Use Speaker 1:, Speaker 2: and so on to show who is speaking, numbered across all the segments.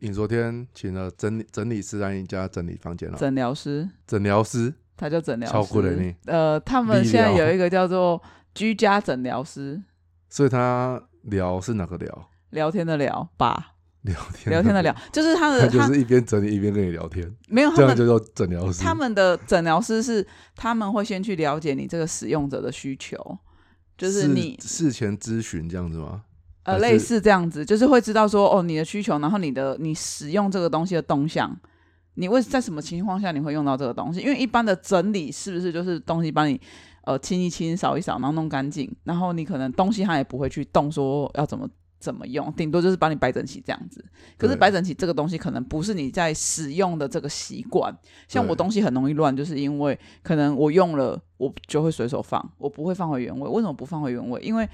Speaker 1: 你昨天请了整理整理师来你家整理房间了，
Speaker 2: 诊疗师，
Speaker 1: 诊疗师？
Speaker 2: 他叫诊疗
Speaker 1: 超酷的
Speaker 2: 师
Speaker 1: 你。
Speaker 2: 呃，他们
Speaker 1: 理
Speaker 2: 现在有一个叫做居家诊疗师，
Speaker 1: 所以他聊是哪个聊？
Speaker 2: 聊天的聊吧，
Speaker 1: 聊天
Speaker 2: 聊。天的聊，就是他
Speaker 1: 他
Speaker 2: 的他
Speaker 1: 就是一边整理一边跟你聊天，
Speaker 2: 没有他们
Speaker 1: 这样就叫诊疗师。
Speaker 2: 他们的诊疗师是他们会先去了解你这个使用者的需求，就是
Speaker 1: 事
Speaker 2: 你
Speaker 1: 事前咨询这样子吗？
Speaker 2: 呃类似这样子，就是会知道说哦你的需求，然后你的你使用这个东西的动向。你为在什么情况下你会用到这个东西？因为一般的整理是不是就是东西帮你呃清一清、扫一扫，然后弄干净，然后你可能东西它也不会去动，说要怎么怎么用，顶多就是帮你摆整齐这样子。可是摆整齐这个东西可能不是你在使用的这个习惯，像我东西很容易乱，就是因为可能我用了我就会随手放，我不会放回原位。为什么不放回原位？因为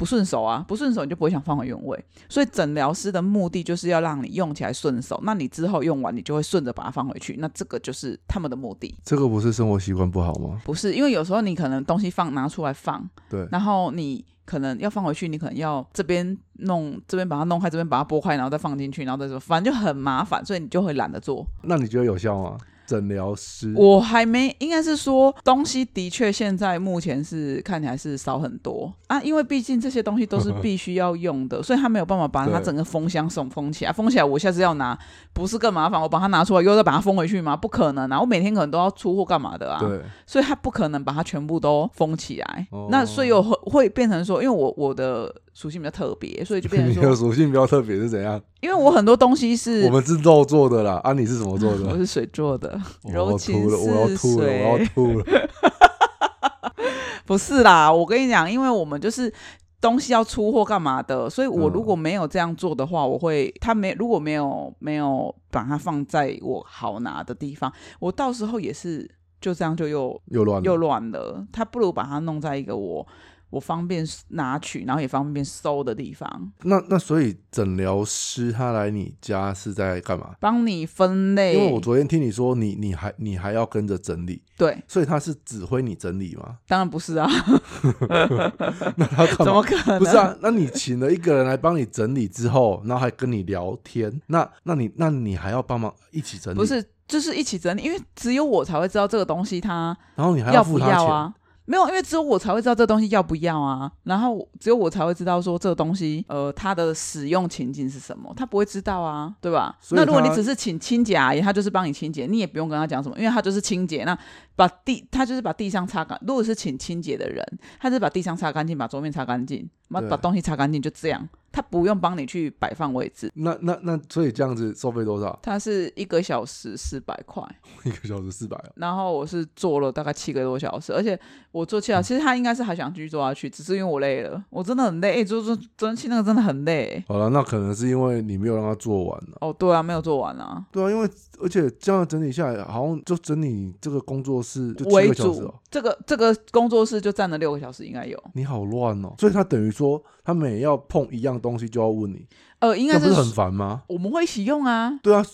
Speaker 2: 不顺手啊，不顺手你就不会想放回原位。所以诊疗师的目的就是要让你用起来顺手，那你之后用完你就会顺着把它放回去，那这个就是他们的目的。
Speaker 1: 这个不是生活习惯不好吗？
Speaker 2: 不是因为有时候你可能东西放拿出来放，
Speaker 1: 对，
Speaker 2: 然后你可能要放回去，你可能要这边弄这边把它弄开，这边把它拨开，然后再放进去，然后再说，反正就很麻烦，所以你就会懒得做。
Speaker 1: 那你觉得有效吗？诊疗师，
Speaker 2: 我还没，应该是说东西的确现在目前是看起来是少很多啊，因为毕竟这些东西都是必须要用的，所以他没有办法把它整个封箱送封起来，封起来我下次要拿不是更麻烦，我把它拿出来又再把它封回去吗？不可能啊，我每天可能都要出货干嘛的啊？
Speaker 1: 对，
Speaker 2: 所以他不可能把它全部都封起来。
Speaker 1: 哦
Speaker 2: 那所以有会会变成说，因为我我的属性比较特别，所以就变
Speaker 1: 你
Speaker 2: 成说，
Speaker 1: 属性比较特别是怎样？
Speaker 2: 因为我很多东西是
Speaker 1: 我们是肉做的啦，啊，你是什么做的？
Speaker 2: 我是水做的，
Speaker 1: 我要
Speaker 2: 柔情
Speaker 1: 吐了，我要
Speaker 2: 似
Speaker 1: 吐了，我要
Speaker 2: 水。
Speaker 1: 吐了。
Speaker 2: 不是啦，我跟你讲，因为我们就是。东西要出货干嘛的？所以我
Speaker 1: 嗯
Speaker 2: 如果没有这样做的话，我会他没如果没有没有把它放在我好拿的地方，我到时候也是就这样就又
Speaker 1: 又乱了
Speaker 2: 又乱了。他不如把它弄在一个我我方便拿取，然后也方便收的地方，
Speaker 1: 那那所以诊疗师他来你家是在干嘛？
Speaker 2: 帮你分类。
Speaker 1: 因为我昨天听你说你你还你还要跟着整理，
Speaker 2: 对，
Speaker 1: 所以他是指挥你整理吗？
Speaker 2: 当然不是啊，
Speaker 1: 那他？
Speaker 2: 怎么可能？
Speaker 1: 不是啊，那你请了一个人来帮你整理之后，然后还跟你聊天，那那你那你还要帮忙一起整理？
Speaker 2: 不，是，就是一起整理，因为只有我才会知道这个东西它
Speaker 1: 然后你还
Speaker 2: 要不
Speaker 1: 付他钱，
Speaker 2: 要啊。没有，因为只有我才会知道这东西要不要啊，然后只有我才会知道说这个东西，呃，它的使用情境是什么，他不会知道啊，对吧？那如果你只是请清洁阿姨，他就是帮你清洁，你也不用跟他讲什么，因为他就是清洁，那把地他就是把地上擦干。如果是请清洁的人，他就是把地上擦干净，把桌面擦干净，把
Speaker 1: 对
Speaker 2: 把东西擦干净，就这样，他不用帮你去摆放位置。
Speaker 1: 那那那所以这样子收费多少？
Speaker 2: 他是一个小时四百块，
Speaker 1: 一个小时四百哦。
Speaker 2: 然后我是做了大概七个多小时，而且我做
Speaker 1: 嗯
Speaker 2: 七小时，其实他应该是还想继续做下去，只是因为我累了，我真的很累，欸做做蒸汽那个真的很累。
Speaker 1: 好了，那可能是因为你没有让他做完了。
Speaker 2: 哦，对啊，没有做完啊，
Speaker 1: 对啊，因为而且这样整理下来，好像就整理这个工作室就七个小时
Speaker 2: 这个这个工作室就站了六个小时，应该有。
Speaker 1: 你好乱哦，所以他等于说，他每要碰一样东西就要问你，
Speaker 2: 呃，应该
Speaker 1: 是很烦吗？
Speaker 2: 我们会一起用啊。
Speaker 1: 对啊，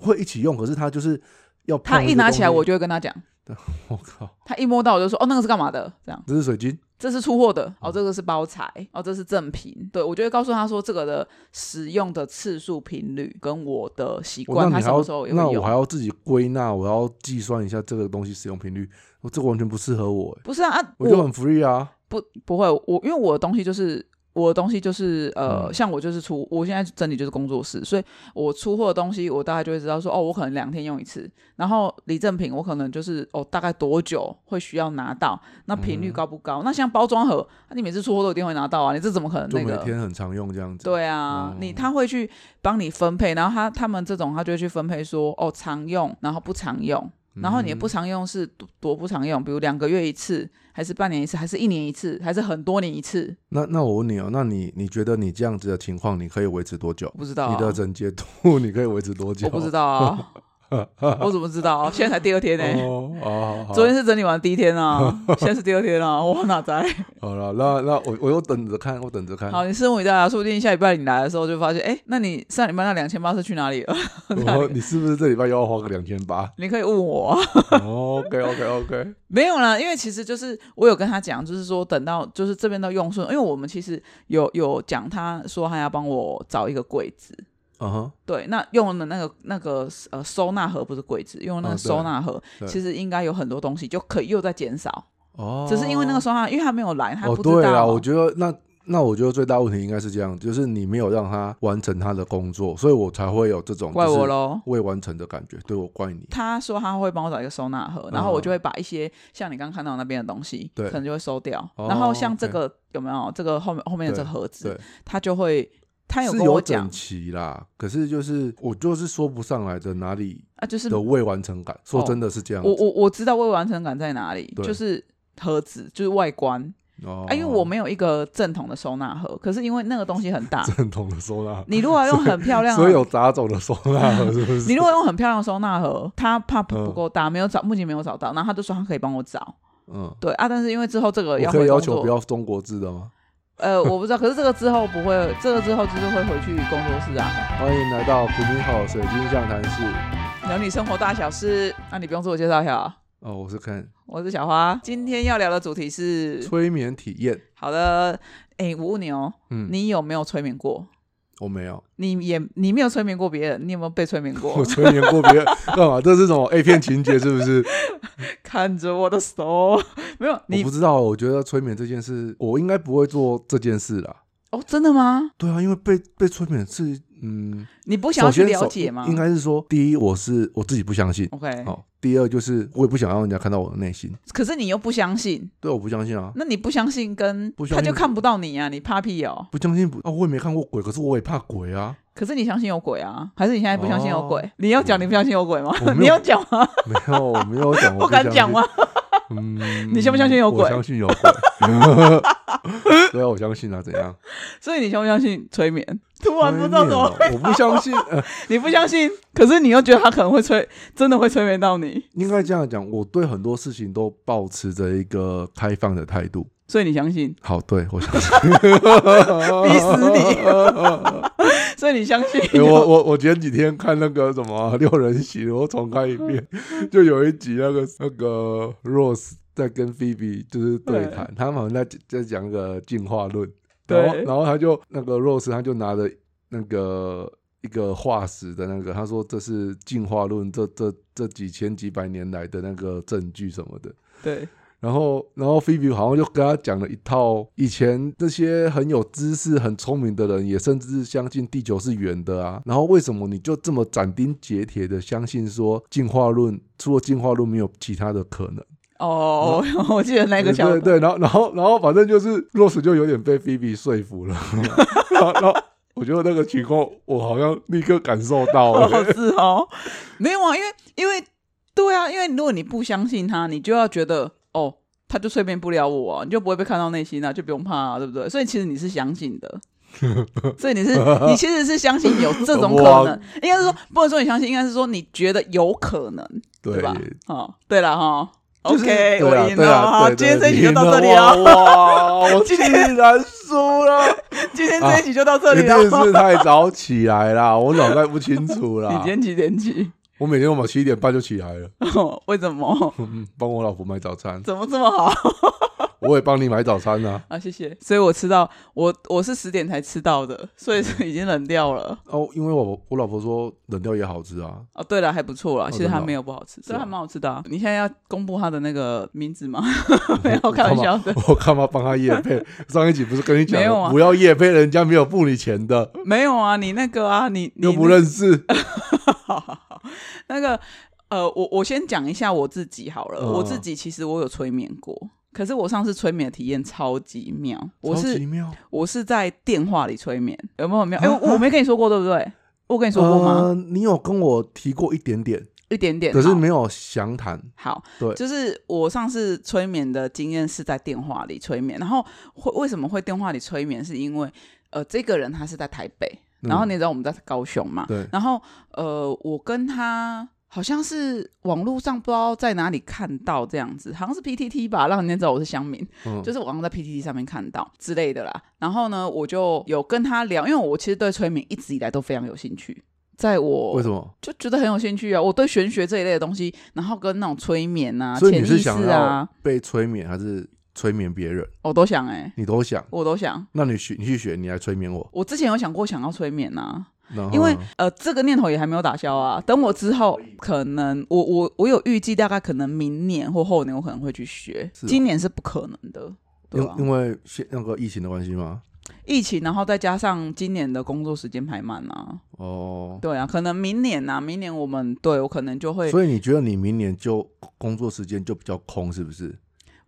Speaker 1: 会一起用，可是他就是要碰
Speaker 2: 他一拿起来，我就会跟他讲，
Speaker 1: 我靠，
Speaker 2: 他一摸到我就说，哦，那个是干嘛的？这样，
Speaker 1: 这是水晶，
Speaker 2: 这是出货的，哦，这个是包材，哦，这是正品。对我就会告诉他说，这个的使用的次数、频率跟我的习
Speaker 1: 我
Speaker 2: 惯，他什么时候也会用
Speaker 1: 那我还。要自己归纳，我要计算一下这个东西使用频率，我这个完全不适合我，欸
Speaker 2: 不是啊，啊
Speaker 1: 我就很 free 啊。
Speaker 2: 不不会，我因为我的东西就是我的东西就是呃，
Speaker 1: 嗯
Speaker 2: 像我就是出，我现在整理就是工作室，所以我出货的东西，我大概就会知道说，哦，我可能两天用一次，然后礼赠品我可能就是哦，大概多久会需要拿到，那频率
Speaker 1: 嗯
Speaker 2: 高不高？那像包装盒，啊你每次出货都一定会拿到啊，你这怎么可能
Speaker 1: 就每
Speaker 2: 那个？
Speaker 1: 天很常用这样子。
Speaker 2: 对啊，
Speaker 1: 哦
Speaker 2: 你他会去帮你分配，然后他他们这种他就会去分配说，哦，常用，然后不常用，然后你的不
Speaker 1: 嗯
Speaker 2: 常用是多多不常用，比如两个月一次，还是半年一次，还是一年一次，还是很多年一次？
Speaker 1: 那那我问你哦，那你你觉得你这样子的情况，你可以维持多久？
Speaker 2: 不知道、啊，
Speaker 1: 你的整洁度 你可以维持多久？
Speaker 2: 我不知道啊，我怎么知道啊？现在才第二天呢、
Speaker 1: 哦，
Speaker 2: 昨天是整理完第一天啊，现在是第二天啊，我哪在？
Speaker 1: 好了，那那我我又等着看，我等着看。
Speaker 2: 好，你拭目以待啊，说不定下礼拜你来的时候就发现，哎、那你上礼拜那两千八是去哪里了？
Speaker 1: 我说你是不是这礼拜又要花个两千八
Speaker 2: 你可以问我啊。
Speaker 1: ？OK OK OK，
Speaker 2: 没有啦，因为其实就是我有跟他讲，就是说等到就是这边都用顺，因为我们其实有有讲，他说他要帮我找一个柜子，
Speaker 1: 嗯哼，
Speaker 2: 对，那用的那个那个呃收纳盒不是柜子，用那个收纳盒，
Speaker 1: 对。
Speaker 2: 其实应该有很多东西就可以又在减少，
Speaker 1: 哦，
Speaker 2: 只是因为那个收纳，因为他没有来，他
Speaker 1: 哦，
Speaker 2: 不知道。
Speaker 1: 对啊，我觉得那那我觉得最大问题应该是这样，就是你没有让他完成他的工作，所以我才会有这种
Speaker 2: 怪我喽。
Speaker 1: 未完成的感觉，对我怪你。
Speaker 2: 他说他会帮我找一个收纳盒，然后我就会把一些像你刚刚看到那边的东西，
Speaker 1: 嗯对。
Speaker 2: 可能就会收掉。
Speaker 1: 哦。
Speaker 2: 然后像这个有没有？这个后面后面的这个盒子
Speaker 1: 对，
Speaker 2: 他就会他有跟我讲
Speaker 1: 整齐啦，可是就是我就是说不上来的哪里
Speaker 2: 啊，就是
Speaker 1: 的未完成感。说真的是这样子
Speaker 2: 我我我知道未完成感在哪里，
Speaker 1: 对
Speaker 2: 就是盒子，就是外观
Speaker 1: 哦
Speaker 2: 啊，因为我没有一个正统的收纳盒，可是因为那个东西很大，
Speaker 1: 正统的收纳，
Speaker 2: 你如果要用很漂亮的，
Speaker 1: 所以有杂种的收纳盒是不是？
Speaker 2: 你如果用很漂亮的收纳盒，他怕不
Speaker 1: 嗯
Speaker 2: 不够大，没有找，目前没有找到，然后他就说他可以帮我找，
Speaker 1: 嗯，
Speaker 2: 对啊，但是因为之后这个
Speaker 1: 我
Speaker 2: 要
Speaker 1: 可以要求不要中国字的吗？
Speaker 2: 呃，我不知道，可是这个之后不会，这个之后就是会回去工作室啊，
Speaker 1: 欢迎来到古明好水晶象谈室。
Speaker 2: 聊你生活大小事。那你不用自我介绍一下啊，
Speaker 1: 哦，我是 Ken，
Speaker 2: 我是小花，今天要聊的主题是
Speaker 1: 催眠体验。
Speaker 2: 好的，哎，我问你哦，
Speaker 1: 嗯，
Speaker 2: 你有没有催眠过？
Speaker 1: 我没有，
Speaker 2: 你也你没有催眠过别人，你有没有被催眠过
Speaker 1: 我？催眠过别人干嘛？这是什么 A 片情节是不是？
Speaker 2: 看着我的手，没有
Speaker 1: 我
Speaker 2: 你
Speaker 1: 不知道，我觉得催眠这件事，我应该不会做这件事啦。
Speaker 2: 哦，真的吗？
Speaker 1: 对啊，因为被被催眠是，嗯，
Speaker 2: 你不想要去了解吗？
Speaker 1: 应该是说，第一，我是我自己不相信
Speaker 2: ，OK，
Speaker 1: 好、第二就是我也不想让人家看到我的内心，
Speaker 2: 可是你又不相信，
Speaker 1: 对，我不相信啊，
Speaker 2: 那你不相信跟他就看不到你啊，你怕屁哦。
Speaker 1: 不相信不啊，我也没看过鬼，可是我也怕鬼啊，
Speaker 2: 可是你相信有鬼啊？还是你现在不相信有鬼？
Speaker 1: 哦
Speaker 2: 你要讲你不相信有鬼吗 你要讲吗？
Speaker 1: 没有，我没有讲，我
Speaker 2: 不敢讲吗？？
Speaker 1: 嗯，
Speaker 2: 你相不相信有鬼
Speaker 1: 我相信有鬼，对啊，我相信啊，怎样？
Speaker 2: 所以你相不相信催眠？突然不知道怎么，
Speaker 1: 我不相信，呃，
Speaker 2: 你不相信，可是你又觉得他可能会催，真的会催眠到你，
Speaker 1: 应该这样讲，我对很多事情都保持着一个开放的态度。
Speaker 2: 所以你相信，
Speaker 1: 好，对我相信。
Speaker 2: 逼死你。所以你相信？
Speaker 1: 欸我我我前几天看那个什么六人行，我重看一遍，就有一集那个那个 Rose 在跟 Phoebe 就是对谈，他们好像在在讲那个进化论，然后
Speaker 2: 对
Speaker 1: 然后他就那个 Rose 他就拿着那个一个化石的那个，他说这是进化论这这这几千几百年来的那个证据什么的。
Speaker 2: 对，
Speaker 1: 然后，然后菲比好像就跟他讲了一套以前这些很有知识、很聪明的人，也甚至相信地球是圆的啊。然后为什么你就这么斩钉截铁的相信说进化论除了进化论没有其他的可能？
Speaker 2: 哦，我记得那个桥段，
Speaker 1: 对对，然后然后然后反正就是 Rose 就有点被菲比说服了，然后然后我觉得那个情况我好像立刻感受到了。
Speaker 2: 哦，是哦，没有啊，因为因为对啊，因为如果你不相信他，你就要觉得哦，他就催眠不了我、啊，你就不会被看到内心啊，就不用怕、啊，对不对？所以其实你是相信的。所以你是 你其实是相信有这种可能，应该是说不能说你相信，应该是说你觉得有可能，对
Speaker 1: 对
Speaker 2: 吧？哦，对了哈，OK，我赢了，今天这一集就到这里
Speaker 1: 赢了我 竟然输了。
Speaker 2: 今天这一集就到这
Speaker 1: 一
Speaker 2: 里了。
Speaker 1: 定是太 早起来了，我脑袋不清楚了
Speaker 2: 你今。天几点起？
Speaker 1: 我每天我们七点半就起来了，
Speaker 2: 为什么？
Speaker 1: 嗯帮我老婆买早餐，
Speaker 2: 怎么这么好？
Speaker 1: 我也帮你买早餐啊。
Speaker 2: 啊，谢谢。所以我吃到我我是十点才吃到的，所以是已经冷掉了。
Speaker 1: 哦，因为我我老婆说冷掉也好吃啊，
Speaker 2: 哦，对了，还不错啦，其实
Speaker 1: 真的哦
Speaker 2: 还没有不好吃，
Speaker 1: 是啊
Speaker 2: 还蛮好吃的、啊。你现在要公布他的那个名字吗？没有，开玩笑的，
Speaker 1: 我干嘛帮他叶配？上一集不是跟你讲
Speaker 2: 没有啊，
Speaker 1: 不要叶配，人家没有付你钱的，
Speaker 2: 没有啊，你那个啊，你你
Speaker 1: 又不认识。
Speaker 2: 好好好，那个呃，我我先讲一下我自己好了，
Speaker 1: 嗯
Speaker 2: 我自己其实我有催眠过。可是我上次催眠的体验超级妙，我
Speaker 1: 超
Speaker 2: 是
Speaker 1: 级妙，
Speaker 2: 我是在电话里催眠，有没有很妙？哎、
Speaker 1: 啊
Speaker 2: 我我没跟你说过对不对？我跟你说过吗？
Speaker 1: 呃你有跟我提过一点点，
Speaker 2: 一点点，
Speaker 1: 可是没有详谈。
Speaker 2: 好，
Speaker 1: 对
Speaker 2: 就是我上次催眠的经验是在电话里催眠，然后会为什么会电话里催眠？是因为呃，这个人他是在台北，
Speaker 1: 嗯
Speaker 2: 然后你知道我们在高雄嘛，
Speaker 1: 对，
Speaker 2: 然后呃，我跟他好像是网络上不知道在哪里看到这样子，好像是 PTT 吧，让人家知道我是乡民，
Speaker 1: 嗯，
Speaker 2: 就是我好像在 PTT 上面看到之类的啦。然后呢，我就有跟他聊，因为我其实对催眠一直以来都非常有兴趣。在我
Speaker 1: 为什么？
Speaker 2: 就觉得很有兴趣啊！我对玄学这一类的东西，然后跟那种催眠啊、
Speaker 1: 所以
Speaker 2: 潜意识
Speaker 1: 你是想
Speaker 2: 啊
Speaker 1: 要，被催眠，还是催眠别人？
Speaker 2: 我都想哎、
Speaker 1: 你都想？
Speaker 2: 我都想。
Speaker 1: 那你学，你去学，你来催眠我。
Speaker 2: 我之前有想过想要催眠啊，因为
Speaker 1: 呢
Speaker 2: 呃，这个念头也还没有打消啊。等我之后，可能我我我有预计，大概可能明年或后年我可能会去学，
Speaker 1: 哦
Speaker 2: 今年是不可能的，对吧、
Speaker 1: 因因为现那个疫情的关系吗？
Speaker 2: 疫情，然后再加上今年的工作时间排满啊，
Speaker 1: 哦，
Speaker 2: 对啊，可能明年呐、明年我们对我可能就会，
Speaker 1: 所以你觉得你明年就工作时间就比较空，是不是？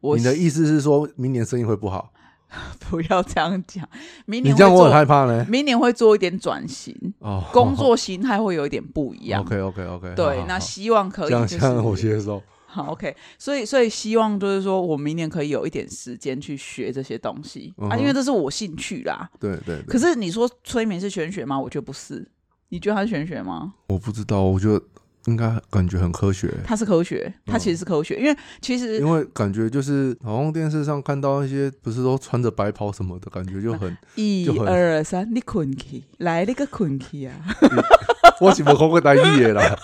Speaker 2: 我
Speaker 1: 你的意思是说明年生意会不好？
Speaker 2: 不要这样讲，明
Speaker 1: 你这样我很害怕呢。
Speaker 2: 明年会做一点转型，
Speaker 1: 哦，
Speaker 2: 工作形态会有一点不一样。
Speaker 1: OK OK OK，
Speaker 2: 对，那希望可以、
Speaker 1: 这样
Speaker 2: 就是，
Speaker 1: 这样我接受。
Speaker 2: 好，OK，所以所以希望就是说我明年可以有一点时间去学这些东西、啊，因为这是我兴趣啦。
Speaker 1: 对对对，
Speaker 2: 可是你说催眠是玄学吗？我觉得不是。你觉得它是玄学吗？
Speaker 1: 我不知道，我觉得应该感觉很科学，
Speaker 2: 它是科学，它其实是科学，因为其实
Speaker 1: 因为感觉就是好像电视上看到一些不是都穿着白袍什么的，感觉就很
Speaker 2: 一二三，你困去，来那个困去啊。
Speaker 1: 我怎么看过台语的啦？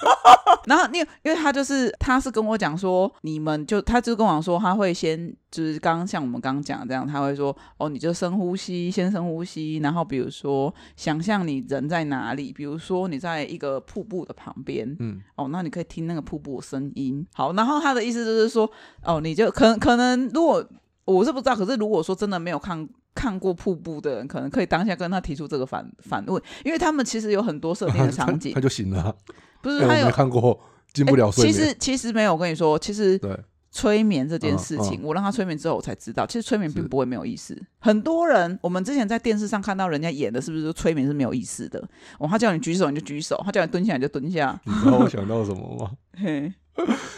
Speaker 2: 然后因为因为他就是他是跟我讲说，你们就他就跟我讲说，他会先就是刚刚像我们刚刚讲的这样，他会说哦，你就深呼吸，先深呼吸，然后比如说想象你人在哪里，比如说你在一个瀑布的旁边，
Speaker 1: 嗯，
Speaker 2: 哦，那你可以听那个瀑布的声音。好，然后他的意思就是说，哦，你就可可能如果我是不知道，可是如果说真的没有看。看过瀑布的人，可能可以当下跟他提出这个反反问，因为他们其实有很多设定的场景
Speaker 1: 他，就醒了啊。
Speaker 2: 不是他有
Speaker 1: 看过，进不了睡。
Speaker 2: 欸其实其实没有，我跟你说，其实
Speaker 1: 对，
Speaker 2: 催眠这件事情，
Speaker 1: 嗯
Speaker 2: 我让他催眠之后，我才知道，其实催眠并不会没有意思。很多人，我们之前在电视上看到人家演的，是不是说催眠是没有意思的？哦，他叫你举手你就举手，他叫你蹲下你就蹲下。
Speaker 1: 你知道我想到什么吗？
Speaker 2: 嘿，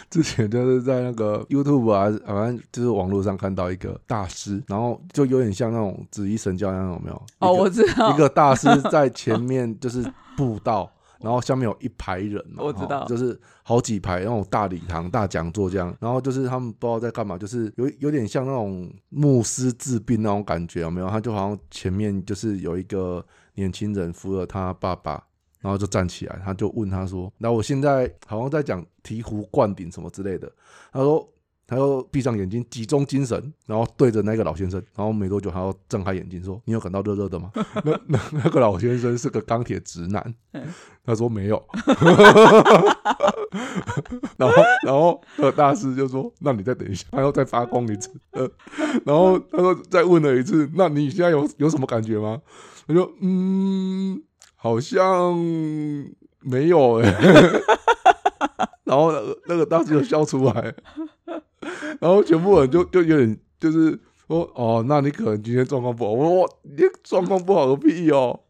Speaker 1: 之前就是在那个 YouTube 啊，反正就是网络上看到一个大师，然后就有点像那种紫衣神教那样，有没有？
Speaker 2: 哦，我知道，
Speaker 1: 一个大师在前面就是布道，然后下面有一排人嘛，
Speaker 2: 我知道
Speaker 1: 哦就是好几排那种大礼堂、大讲座这样，然后就是他们不知道在干嘛，就是有有点像那种牧师治病那种感觉，有没有？他就好像前面就是有一个年轻人扶了他爸爸。然后就站起来，他就问他说：“那我现在好像在讲醍醐灌顶什么之类的。”他说：“他又闭上眼睛，集中精神，然后对着那个老先生，然后没多久，他又睁开眼睛说：‘你有感到热热的吗？’ 那那那个老先生是个钢铁直男
Speaker 2: 嗯，
Speaker 1: 他说没有。然后然后那个大师就说：‘那你再等一下，他又再发光一次。’呃，然后他说再问了一次：‘那你现在有有什么感觉吗？’他说：‘嗯，好像没有哎、然后那个那个大师就笑出来，然后全部人就就有点就是说哦，那你可能今天状况不好。我说我你状况不好个屁哦。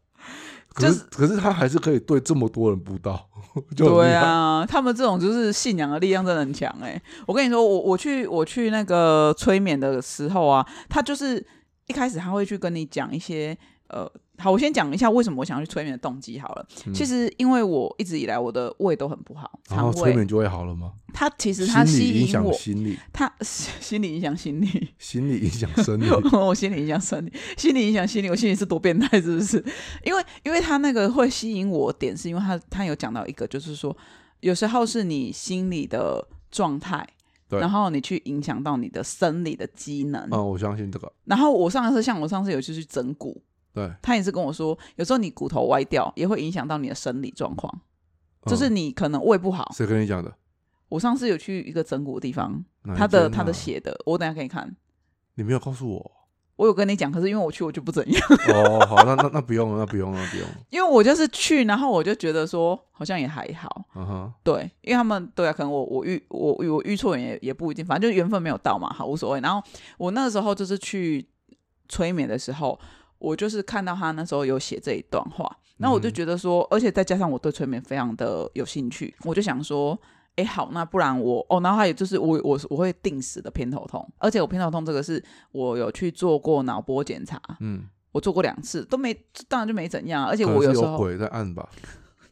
Speaker 1: 可是、
Speaker 2: 就是
Speaker 1: 可是他还是可以对这么多人布道，就很
Speaker 2: 对，啊，他们这种就是信仰的力量真的很强哎、我跟你说，我我去我去那个催眠的时候啊，他就是一开始他会去跟你讲一些呃，好，我先讲一下为什么我想要去催眠的动机好了。
Speaker 1: 嗯
Speaker 2: 其实因为我一直以来我的胃都很不好，
Speaker 1: 然后
Speaker 2: 肠胃
Speaker 1: 催眠就会好了吗？
Speaker 2: 它其实它吸引我，
Speaker 1: 响心理，
Speaker 2: 它心理影响心理，
Speaker 1: 心理影响生理。
Speaker 2: 我心理影响生理，心理影响心理，我心理是多变态是不是？因为因为他那个会吸引我点，是因为他他有讲到一个，就是说有时候是你心理的状态。
Speaker 1: 对
Speaker 2: 然后你去影响到你的生理的机能。
Speaker 1: 嗯，我相信这个，
Speaker 2: 然后我上次像我上次有去去整骨，
Speaker 1: 对，
Speaker 2: 他也是跟我说，有时候你骨头歪掉也会影响到你的生理状况，就是
Speaker 1: 嗯
Speaker 2: 你可能胃不好。
Speaker 1: 谁跟你讲的？
Speaker 2: 我上次有去一个整骨的地方，
Speaker 1: 哪一
Speaker 2: 他的他的写的，我等一下给你看。
Speaker 1: 你没有告诉我。
Speaker 2: 我有跟你讲，可是因为我去我就不怎样，
Speaker 1: 哦，好，那那那不用了，那不用了，那不用了。
Speaker 2: 因为我就是去，然后我就觉得说好像也还好，
Speaker 1: 嗯哼，
Speaker 2: 对，因为他们对啊，可能我我遇我我遇错人也也不一定，反正就缘分没有到嘛，好无所谓。然后我那个时候就是去催眠的时候，我就是看到他那时候有写这一段话，那我就
Speaker 1: 嗯
Speaker 2: 觉得说，而且再加上我对催眠非常的有兴趣，我就想说。哎，好，那不然我哦，然后还有就是我我我会定时的偏头痛，而且我偏头痛这个是我有去做过脑波检查，
Speaker 1: 嗯，
Speaker 2: 我做过两次都没，当然就没怎样，而且我时候
Speaker 1: 有鬼在按吧？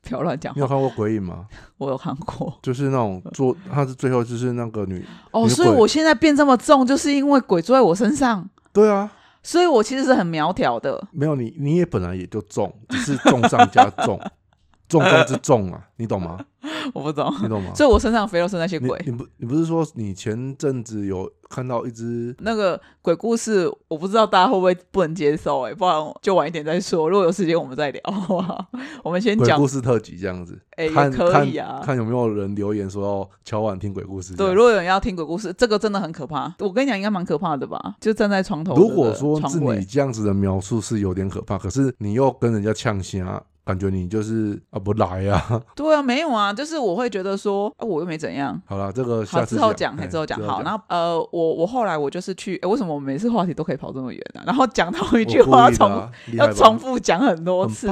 Speaker 2: 不要乱讲话，
Speaker 1: 你有看过鬼影吗？
Speaker 2: 我有看过
Speaker 1: 就是那种做，他是最后就是那个女，
Speaker 2: 哦，所以我现在变这么重，就是因为鬼坐在我身上，
Speaker 1: 对啊，
Speaker 2: 所以我其实是很苗条的。
Speaker 1: 没有你，你也本来也就重，只是重上加重，重中之重啊，你懂吗？
Speaker 2: 我不懂，
Speaker 1: 你懂吗？
Speaker 2: 所以我身上肥肉是那些鬼。
Speaker 1: 你你不你不是说你前阵子有看到一只
Speaker 2: 那个鬼故事，我不知道大家会不会不能接受哎、不然就晚一点再说。如果有时间我们再聊，好不好？我们先讲
Speaker 1: 鬼故，事特辑这样子？
Speaker 2: 哎、也
Speaker 1: 看
Speaker 2: 可以啊
Speaker 1: 看。看有没有人留言说要敲碗听鬼故事
Speaker 2: 对，如果有人要听鬼故事，这个真的很可怕。我跟你讲，应该蛮可怕的吧？就站在床头
Speaker 1: 如果说是你这样子的描述是有点可怕，可是你又跟人家呛虾，感觉你就是啊不来啊。
Speaker 2: 对啊，没有啊，就是我会觉得说，啊、我又没怎样。
Speaker 1: 好了，这个
Speaker 2: 好，
Speaker 1: 下次
Speaker 2: 之后讲，
Speaker 1: 哎
Speaker 2: 之后讲。好，然后呃，我我后来我就是去，诶为什么我每次话题都可以跑这么远呢、然后讲到一句话要重要重复讲很多次。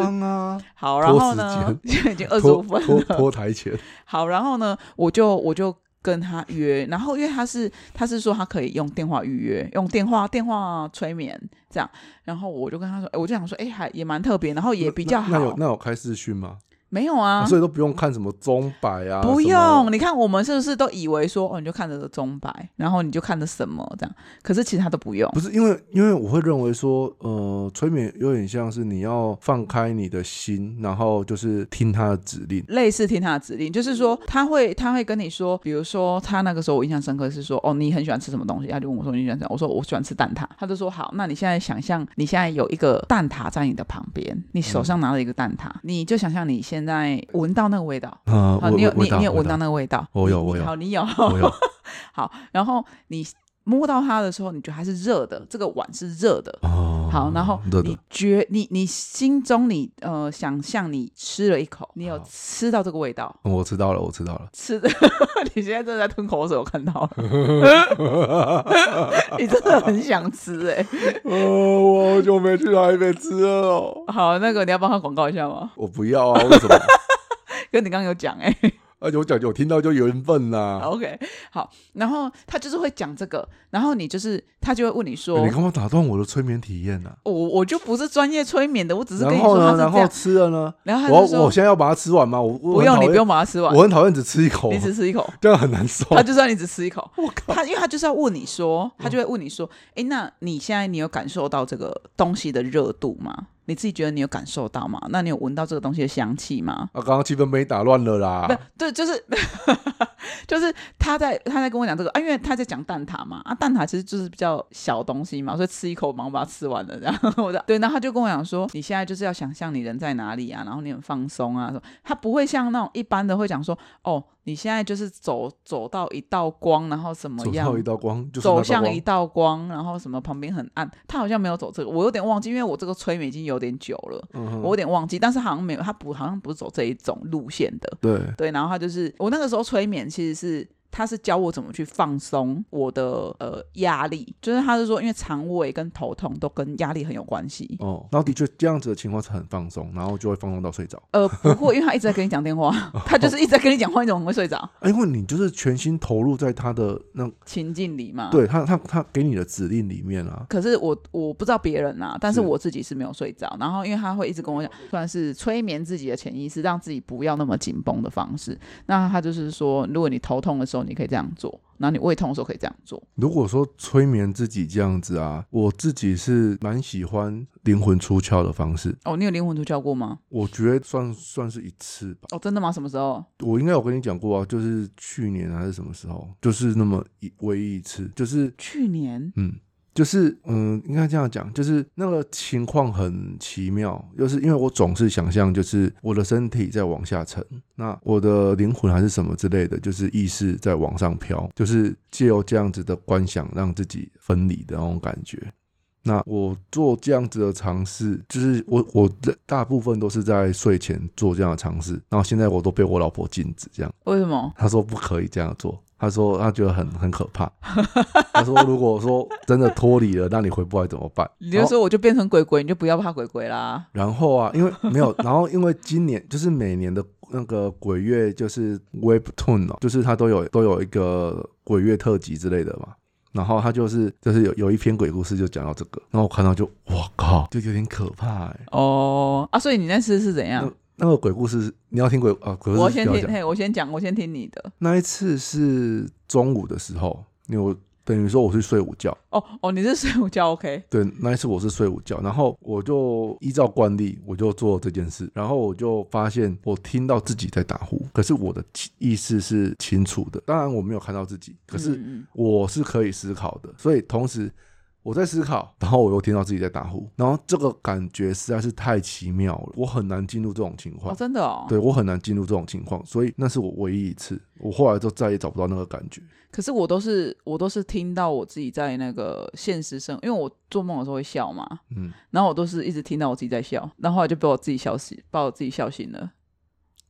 Speaker 2: 好，然后呢，现在 已经二十五分了。
Speaker 1: 拖台前，
Speaker 2: 好，然后呢，我就我就跟他约，然后因为他是他是说他可以用电话预约，用电话电话催眠这样，然后我就跟他说，哎我就想说，哎，还也蛮特别，然后也比较
Speaker 1: 那那有
Speaker 2: 好。
Speaker 1: 那有开视讯吗？
Speaker 2: 没有啊，
Speaker 1: 所以都不用看什么钟摆啊，
Speaker 2: 不用，你看我们是不是都以为说，哦，你就看着钟摆，然后你就看着什么这样，可是其实他都不用
Speaker 1: 不。是因为，因为我会认为说，呃，催眠有点像是你要放开你的心，然后就是听他的指令。
Speaker 2: 类似听他的指令，就是说他会他会跟你说，比如说他那个时候我印象深刻是说，哦，你很喜欢吃什么东西？他就问我说你喜欢吃？我说我喜欢吃蛋挞。他就说好，那你现在想象你现在有一个蛋挞在你的旁边，你手上拿了一个蛋挞，你就想象你现在闻到那个味道。
Speaker 1: 啊，
Speaker 2: 好，你有你你有闻到
Speaker 1: 到
Speaker 2: 那个味道？
Speaker 1: 我有我有
Speaker 2: 好，你有。
Speaker 1: 我有，
Speaker 2: 好，然后你摸到它的时候，你觉得它是热的，这个碗是热的。
Speaker 1: 哦，
Speaker 2: 好，然后你觉你你心中你呃想象你吃了一口，你有吃到这个味道，
Speaker 1: 嗯我知道了，我知道了。
Speaker 2: 吃的，你现在正在吞口水，我看到了，你真的很想吃哎、
Speaker 1: 呃，我好久没去台北吃了哦。
Speaker 2: 好，那个你要帮他广告一下吗？
Speaker 1: 我不要啊，为什么？
Speaker 2: 跟你刚刚有讲哎、
Speaker 1: 而且我讲有听到就缘分呐、
Speaker 2: OK，好，然后他就是会讲这个，然后你就是他就会问你说，
Speaker 1: 你干嘛打断我的催眠体验呢、
Speaker 2: 我我就不是专业催眠的，我只是跟
Speaker 1: 然后呢？
Speaker 2: 你说他是
Speaker 1: 然后，吃了呢？
Speaker 2: 然后他就说
Speaker 1: 我要我现在要把它吃完吗？我我
Speaker 2: 不用，你不用把它吃完
Speaker 1: 我，很讨厌只吃一口
Speaker 2: 你，只吃一口。
Speaker 1: 这样很难受。
Speaker 2: 他就是要你只吃一口，
Speaker 1: 我靠，
Speaker 2: 他因为他就是要问你说，他就会问你说，哎，那你现在你有感受到这个东西的热度吗？你自己觉得你有感受到吗？那你有闻到这个东西的香气吗？
Speaker 1: 啊，刚刚气氛被你打乱了啦
Speaker 2: 不。，对，就是 就是他在他在跟我讲这个啊，因为他在讲蛋挞嘛啊，蛋挞其实就是比较小东西嘛，所以吃一口马上把它吃完了，这样 我的对，然后他就跟我讲说，你现在就是要想象你人在哪里啊，然后你很放松啊，说他不会像那种一般的会讲说，哦，你现在就是走走到一道光，然后什么样
Speaker 1: 走到一道光，就是道光
Speaker 2: 走向一道光，然后什么旁边很暗，他好像没有走这个，我有点忘记，因为我这个催眠已经有点久了，
Speaker 1: 嗯
Speaker 2: 我有点忘记，但是好像没有，他不好像不是走这一种路线的，
Speaker 1: 对，
Speaker 2: 对，然后他就是我那个时候催眠，其实是他是教我怎么去放松我的呃压力，就是他是说，因为肠胃跟头痛都跟压力很有关系。
Speaker 1: 哦，然后的确这样子的情况是很放松，然后就会放松到睡着。
Speaker 2: 呃，不过因为他一直在跟你讲电话，他就是一直在跟你讲话，你怎么会睡着？
Speaker 1: 啊因为你就是全心投入在他的那，
Speaker 2: 情境里嘛。。
Speaker 1: 对他他他给你的指令里面啊。
Speaker 2: 可是我我不知道别人啊，但是
Speaker 1: 是
Speaker 2: 我自己是没有睡着。然后因为他会一直跟我讲，算是催眠自己的潜意识，让自己不要那么紧绷的方式。那他就是说，如果你头痛的时候，你可以这样做；然后你胃痛的时候可以这样做。
Speaker 1: 如果说催眠自己这样子啊，我自己是蛮喜欢灵魂出窍的方式，
Speaker 2: 哦，你有灵魂出窍过吗？
Speaker 1: 我觉得算算是一次吧。
Speaker 2: 哦，真的吗？什么时候？
Speaker 1: 我应该有跟你讲过啊，就是去年还是什么时候，就是那么一唯一一次，就是
Speaker 2: 去年
Speaker 1: 嗯，就是嗯，应该这样讲，就是那个情况很奇妙，就是因为我总是想象，就是我的身体在往下沉，那我的灵魂还是什么之类的，就是意识在往上飘，就是借由这样子的观想，让自己分离的那种感觉。那我做这样子的尝试，就是我我的大部分都是在睡前做这样的尝试，然后现在我都被我老婆禁止这样。
Speaker 2: 为什么？
Speaker 1: 她说不可以这样做，他说他觉得很很可怕。他说如果说真的脱离了，那你回不来怎么办？
Speaker 2: 你就说我就变成鬼鬼，你就不要怕鬼鬼啦。
Speaker 1: 然后啊，因为没有，然后因为今年就是每年的那个鬼月就是 Webtoon 哦，就是它都有都有一个鬼月特辑之类的嘛。然后他就是就是有有一篇鬼故事就讲到这个，然后我看到就我靠，就有点可怕哎、
Speaker 2: 哦啊，所以你那次是怎样？
Speaker 1: 那个鬼故事你要听鬼啊？鬼故
Speaker 2: 我先听。嘿，我先讲，我先听你的。
Speaker 1: 那一次是中午的时候，因为我等于说我去睡午觉。
Speaker 2: 哦哦，你是睡午觉 OK？
Speaker 1: 对，那一次我是睡午觉，然后我就依照惯例，我就做这件事，然后我就发现我听到自己在打呼，可是我的意识是清楚的，当然我没有看到自己，可是我是可以思考的，所以同时我在思考，然后我又听到自己在打呼，然后这个感觉实在是太奇妙了，我很难进入这种情况。
Speaker 2: 哦，真的哦。
Speaker 1: 对我很难进入这种情况，所以那是我唯一一次，我后来就再也找不到那个感觉。
Speaker 2: 可是我都是我都是听到我自己在那个现实生，因为我做梦的时候会笑嘛，
Speaker 1: 嗯，
Speaker 2: 然后我都是一直听到我自己在笑，然后后来就被我自己笑醒，把我自己笑醒了。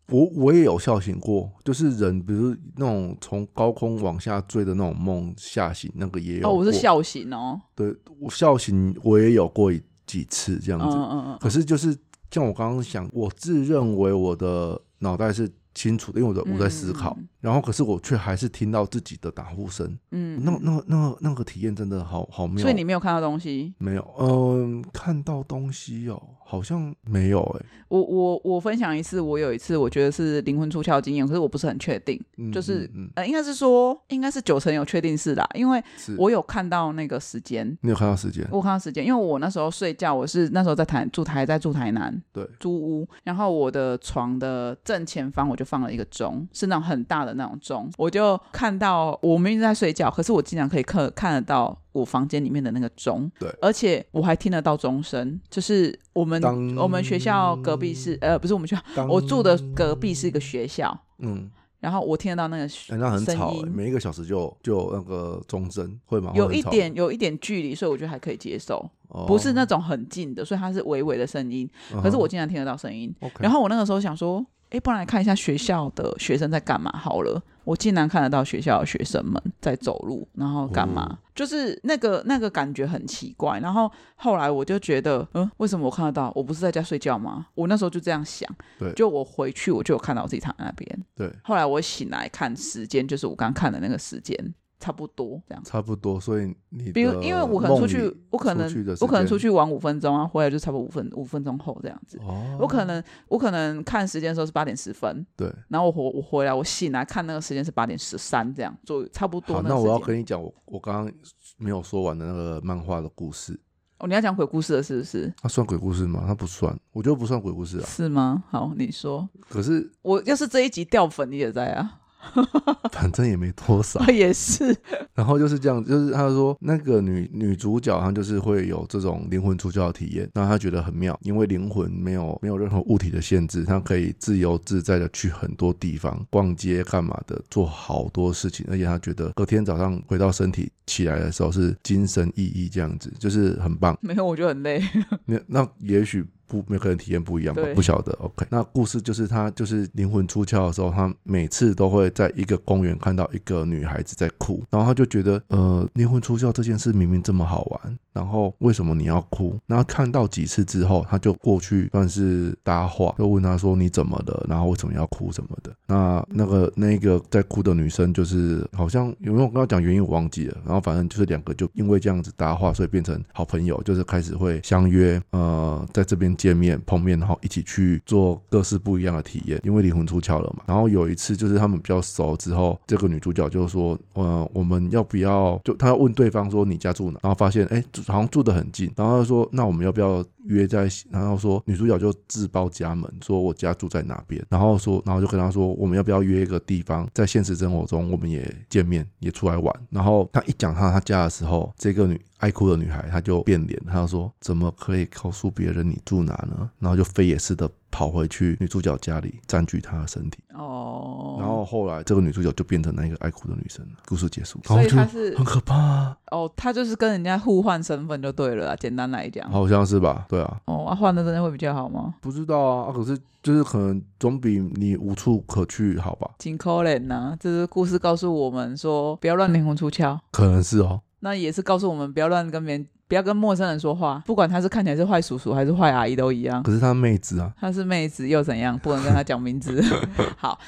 Speaker 1: 我我也有笑醒过，就是人，比如那种从高空往下坠的那种梦吓醒，那个也有
Speaker 2: 哦，我是
Speaker 1: 过，
Speaker 2: 笑醒哦。
Speaker 1: 对我笑醒我也有过几次这样子，
Speaker 2: 嗯嗯嗯
Speaker 1: 可是就是像我刚刚想，我自认为我的脑袋是清楚的，因为我的我在思考，
Speaker 2: 嗯
Speaker 1: 然后可是我却还是听到自己的打呼声，
Speaker 2: 嗯，
Speaker 1: 那那那个那个体验真的好好妙。
Speaker 2: 所以你没有看到东西。
Speaker 1: 没有，嗯、看到东西哦，好像没有哎、
Speaker 2: 我我我分享一次，我有一次我觉得是灵魂出窍经验，可是我不是很确定，
Speaker 1: 嗯
Speaker 2: 就是
Speaker 1: 嗯嗯。
Speaker 2: 呃，应该是说应该是九成有确定是啦，因为我有看到那个时间，
Speaker 1: 你有看到时间？
Speaker 2: 我有看到时间，因为我那时候睡觉，我是那时候在台住台在住台南，
Speaker 1: 对。
Speaker 2: 租屋，然后我的床的正前方我就放了一个钟，是那种很大的那种钟，我就看到我明明在睡觉，可是我竟然可以看看得到我房间里面的那个钟，
Speaker 1: 对。
Speaker 2: 而且我还听得到钟声，就是我们我们学校隔壁是呃不是我们学校，我住的隔壁是一个学校，
Speaker 1: 嗯，
Speaker 2: 然后我听得到那个声
Speaker 1: 吵、欸，
Speaker 2: 音
Speaker 1: 每一个小时就就那个钟声，会吗？
Speaker 2: 有一点有一点距离，所以我觉得还可以接受，
Speaker 1: 哦。
Speaker 2: 不是那种很近的，所以它是微微的声音，
Speaker 1: 嗯
Speaker 2: 可是我竟然听得到声音。然后我那个时候想说，哎，不然来看一下学校的学生在干嘛好了。我竟然看得到学校的学生们在走路，然后干嘛？
Speaker 1: 哦
Speaker 2: 就是那个那个感觉很奇怪。然后后来我就觉得，嗯，为什么我看得到？我不是在家睡觉吗？我那时候就这样想。
Speaker 1: 对
Speaker 2: 就我回去我就有看到我自己躺在那边。
Speaker 1: 对，
Speaker 2: 后来我醒来看时间，就是我刚看的那个时间，差不多这样。
Speaker 1: 差不多，所以你
Speaker 2: 比如，因为我可能出去，我可能我可能出去玩五分钟啊，回来就差不多五分五分钟后这样子。
Speaker 1: 哦，
Speaker 2: 我可能我可能看时间的时候是八点十分，
Speaker 1: 对。
Speaker 2: 然后我回我回来我醒来看那个时间是八点十三这样，就差不多
Speaker 1: 好，那我要跟你讲，我我刚刚没有说完的那个漫画的故事，
Speaker 2: 哦，你要讲鬼故事了是不是？
Speaker 1: 它算鬼故事吗？那不算，我觉得不算鬼故事啊。
Speaker 2: 是吗？好，你说。
Speaker 1: 可是
Speaker 2: 我要是这一集掉粉，你也在啊？
Speaker 1: 反正也没多少。
Speaker 2: 也是，
Speaker 1: 然后就是这样，就是他说那个女女主角，她就是会有这种灵魂出窍的体验，那她觉得很妙，因为灵魂没有没有任何物体的限制，她可以自由自在的去很多地方逛街干嘛的，做好多事情，而且她觉得隔天早上回到身体起来的时候是精神奕奕这样子，就是很棒。
Speaker 2: 没有我就很累。
Speaker 1: 那那也许不每个人体验不一样吧，不晓得。OK，那故事就是他就是灵魂出窍的时候，他每次都会在一个公园看到一个女孩子在哭，然后他就觉得呃灵魂出窍这件事明明这么好玩，然后为什么你要哭？然后看到几次之后，他就过去算是搭话，就问他说你怎么了？然后为什么要哭什么的？那那个那个在哭的女生就是好像有没有跟他讲原因我忘记了，然后反正就是两个就因为这样子搭话，所以变成好朋友，就是开始会相约呃在这边见面碰面，然后一起去做各式不一样的体验，因为灵魂出窍了嘛。然后有一次就是他们比较熟之后，这个女主角就说呃我们要不要就她要问对方说你家住哪，然后发现哎好像住得很近，然后她说那我们要不要约在？然后说女主角就自报家门，说我家住在哪边，然后说然后就跟她说我们要不要约一个地方，在现实生活中我们也见面也出来玩。然后她一讲她她家的时候，这个女爱哭的女孩她就变脸，她就说怎么可以告诉别人你住哪呢？然后就飞也似的跑回去女主角家里占据她的身体。
Speaker 2: 哦，
Speaker 1: 然后后来这个女主角就变成那个爱哭的女生了，故事结束，
Speaker 2: 所以
Speaker 1: 然后就
Speaker 2: 他是
Speaker 1: 很可怕、啊，
Speaker 2: 哦，她就是跟人家互换身份就对了啊，简单来讲。
Speaker 1: 好像是吧？对啊，
Speaker 2: 哦，啊，换的真的会比较好吗？
Speaker 1: 不知道啊，啊可是就是可能总比你无处可去好吧？
Speaker 2: 挺可怜呐，这是故事告诉我们说，不要乱灵魂出窍。
Speaker 1: 可能是哦，
Speaker 2: 那也是告诉我们不要乱跟别人，不要跟陌生人说话，不管他是看起来是坏叔叔还是坏阿姨都一样。
Speaker 1: 可是他妹子啊，
Speaker 2: 他是妹子又怎样？不能跟他讲名字。好，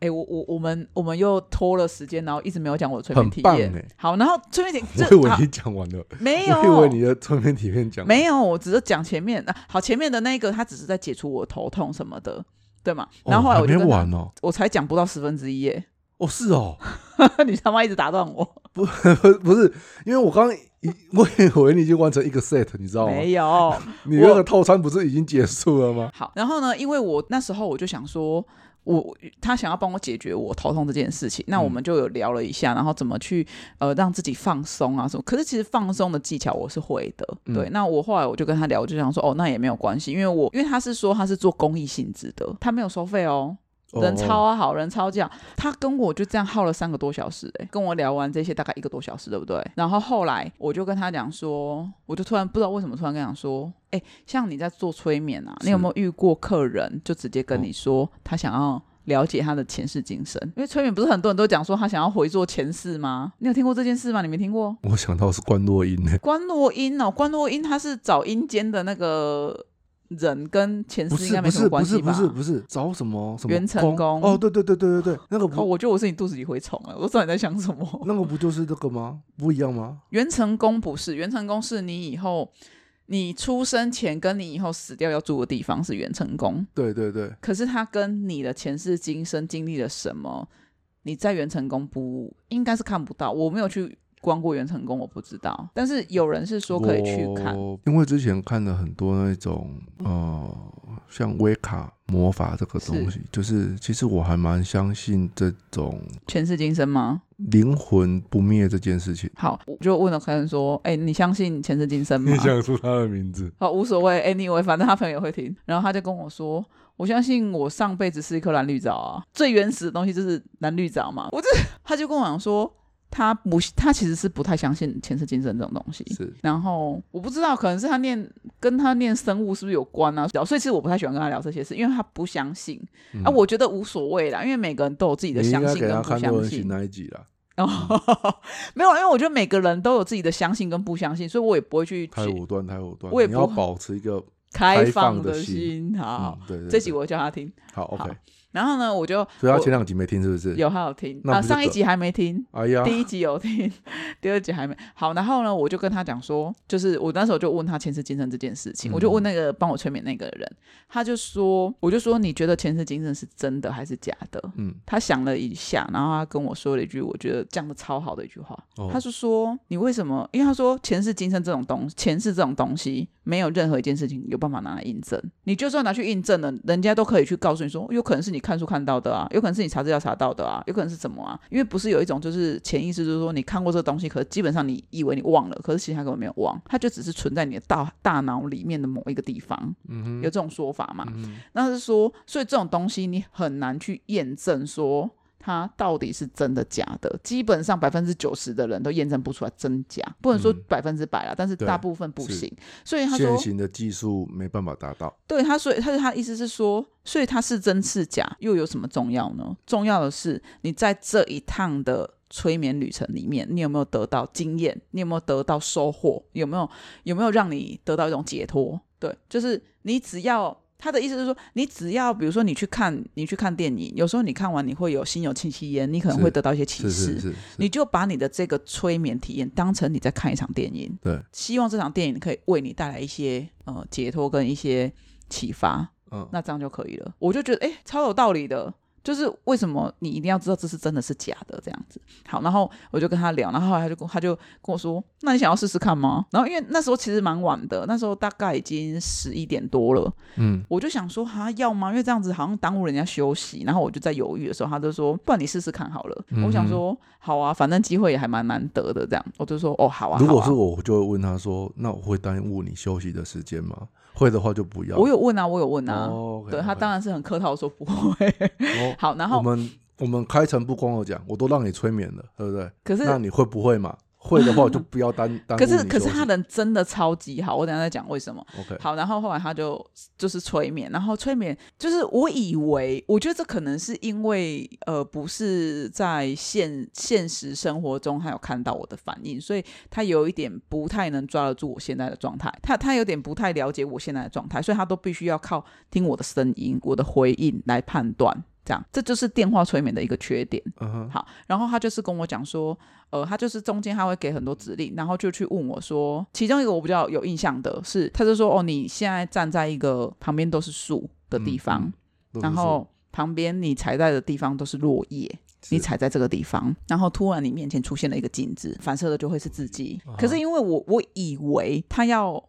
Speaker 2: 哎、我我我们我们又拖了时间，然后一直没有讲我的催眠体验。好，然后催眠体
Speaker 1: 我以
Speaker 2: 这好
Speaker 1: 为你讲完了，
Speaker 2: 没有，
Speaker 1: 我以为你的催眠体验讲完
Speaker 2: 没有，我只是讲前面。啊、好，前面的那个他只是在解除我头痛什么的，对吗？
Speaker 1: 哦
Speaker 2: 然后后来我
Speaker 1: 还
Speaker 2: 就
Speaker 1: 没完哦，
Speaker 2: 我才讲不到十分之一耶，
Speaker 1: 哦是哦，
Speaker 2: 你他妈一直打断我。
Speaker 1: 不 不是，因为我刚刚一我以为你已经完成一个 set，你知道吗？
Speaker 2: 没有。
Speaker 1: 你那个套餐不是已经结束了吗？
Speaker 2: 好，然后呢，因为我那时候我就想说。我他想要帮我解决我头痛这件事情，那我们就有聊了一下，然后怎么去呃让自己放松啊什么。可是其实放松的技巧我是会的，对。那我后来我就跟他聊，我就想说，哦，那也没有关系，因为我因为他是说他是做公益性质的，他没有收费哦。人超好人超样，他跟我就这样耗了三个多小时，哎，跟我聊完这些大概一个多小时，对不对？然后后来我就跟他讲说，我就突然不知道为什么突然跟他讲说，哎，像你在做催眠啊，你有没有遇过客人就直接跟你说他想要了解他的前世今生？因为催眠不是很多人都讲说他想要回做前世吗？你有听过这件事吗？你没听过？
Speaker 1: 我想到是关洛音呢，
Speaker 2: 关洛音哦，关洛音他是找阴间的那个。人跟前世应该没什么关系
Speaker 1: 吧？不是不是不是找什么什么
Speaker 2: 元成功
Speaker 1: 哦，对对对对对对，那个
Speaker 2: 哦，我觉得我是你肚子里蛔虫了！我知道你在想什么。
Speaker 1: 那个不就是这个吗？不一样吗？
Speaker 2: 元成功不是，元成功是你以后你出生前跟你以后死掉要住的地方是元成功。
Speaker 1: 对对对。
Speaker 2: 可是他跟你的前世今生经历了什么？你在元成功不应该是看不到，我没有去。光顾元成功我不知道，但是有人是说可以去看，
Speaker 1: 因为之前看了很多那种呃，像威卡魔法这个东西，就是其实我还蛮相信这种
Speaker 2: 前世今生吗？
Speaker 1: 灵魂不灭这件事情。
Speaker 2: 好，我就问了客人说：“哎，你相信前世今生吗？”
Speaker 1: 你想出他的名字。
Speaker 2: 好，无所谓，anyway，反正他朋友会听。然后他就跟我说：“我相信我上辈子是一颗蓝绿藻啊，最原始的东西就是蓝绿藻嘛。”我这他就跟我讲说。他不，他其实是不太相信前世今生这种东西。
Speaker 1: 是，
Speaker 2: 然后我不知道，可能是他念跟他念生物是不是有关啊？所以其实我不太喜欢跟他聊这些事，因为他不相信。啊，我觉得无所谓啦，因为每个人都有自己的相信跟不相信。
Speaker 1: 那一集啦？
Speaker 2: 哦，没有，因为我觉得每个人都有自己的相信跟不相信，所以我也不会去
Speaker 1: 太武断，太武断。
Speaker 2: 我也
Speaker 1: 要保持一个
Speaker 2: 开
Speaker 1: 放
Speaker 2: 的
Speaker 1: 心。
Speaker 2: 好，
Speaker 1: 对，
Speaker 2: 这集我叫他听。
Speaker 1: 好，OK。
Speaker 2: 然后呢，我就
Speaker 1: 所以他前两集没听，是不是？
Speaker 2: 有，他有听啊。上一集还没听，
Speaker 1: 哎呀，
Speaker 2: 第一集有听，第二集还没。好，然后呢，我就跟他讲说，就是我那时候就问他前世今生这件事情，我就问那个帮我催眠那个人，他就说，我就说你觉得前世今生是真的还是假的？嗯，他想了一下，然后他跟我说了一句，我觉得讲的超好的一句话，他是说你为什么？因为他说前世今生这种东，前世这种东西，没有任何一件事情有办法拿来印证。你就算拿去印证了，人家都可以去告诉你说，有可能是你看书看到的啊。有可能是你查资料查到的啊，有可能是什么啊？因为不是有一种就是潜意识，就是说你看过这个东西，可是基本上你以为你忘了，可是其实他根本没有忘，它就只是存在你的大大脑里面的某一个地方。嗯有这种说法嘛？那是说，所以这种东西你很难去验证说。它到底是真的假的？基本上百分之九十的人都验证不出来真假，不能说百分之百了，但是大部分不行。所以他说，
Speaker 1: 现行的技术没办法达到。
Speaker 2: 对他，所以他他意思是说，所以它是真是假，又有什么重要呢？重要的是你在这一趟的催眠旅程里面，你有没有得到经验？你有没有得到收获？有没有有没有让你得到一种解脱？对，就是你只要。他的意思是说，你只要比如说你去看，你去看电影，有时候你看完你会有心有戚戚焉，你可能会得到一些启示，你就把你的这个催眠体验当成你在看一场电影，
Speaker 1: 对，
Speaker 2: 希望这场电影可以为你带来一些呃解脱跟一些启发，嗯，那这样就可以了。我就觉得哎，超有道理的。就是为什么你一定要知道这是真的是假的这样子？好，然后我就跟他聊，然后他就跟他就跟我说：“那你想要试试看吗？”然后因为那时候其实蛮晚的，那时候大概已经十一点多了。嗯，我就想说哈要吗？因为这样子好像耽误人家休息。然后我就在犹豫的时候，他就说：“不然你试试看好了。”我想说：“好啊，反正机会也还蛮难得的。”这样，我就说：“哦，好啊。”
Speaker 1: 如果是我，我就会问他说：“那我会耽误你休息的时间吗？”会的话就不要。
Speaker 2: 我有问啊，我有问啊。对他当然是很客套说不会。好，然后
Speaker 1: 我们我们开诚布公的讲，我都让你催眠了，对不对？
Speaker 2: 可是
Speaker 1: 那你会不会嘛？会的话我就不要单单。
Speaker 2: 可是可是他人真的超级好，我等下再讲为什么。
Speaker 1: OK，
Speaker 2: 好，然后后来他就就是催眠，然后催眠就是我以为，我觉得这可能是因为呃不是在现现实生活中他有看到我的反应，所以他有一点不太能抓得住我现在的状态，他他有点不太了解我现在的状态，所以他都必须要靠听我的声音、我的回应来判断。这样，这就是电话催眠的一个缺点。嗯好，然后他就是跟我讲说，呃，他就是中间他会给很多指令，然后就去问我说，其中一个我比较有印象的是，他就说，哦，你现在站在一个旁边都是树的地方，然后旁边你踩在的地方都是落叶。你踩在这个地方，然后突然你面前出现了一个镜子，反射的就会是自己。
Speaker 1: 啊
Speaker 2: 可是因为我我以为他要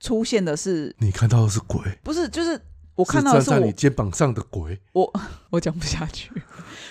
Speaker 2: 出现的是
Speaker 1: 你看到的是鬼，
Speaker 2: 不是就是我看到的是
Speaker 1: 在你肩膀上的鬼。
Speaker 2: 我我讲不下去，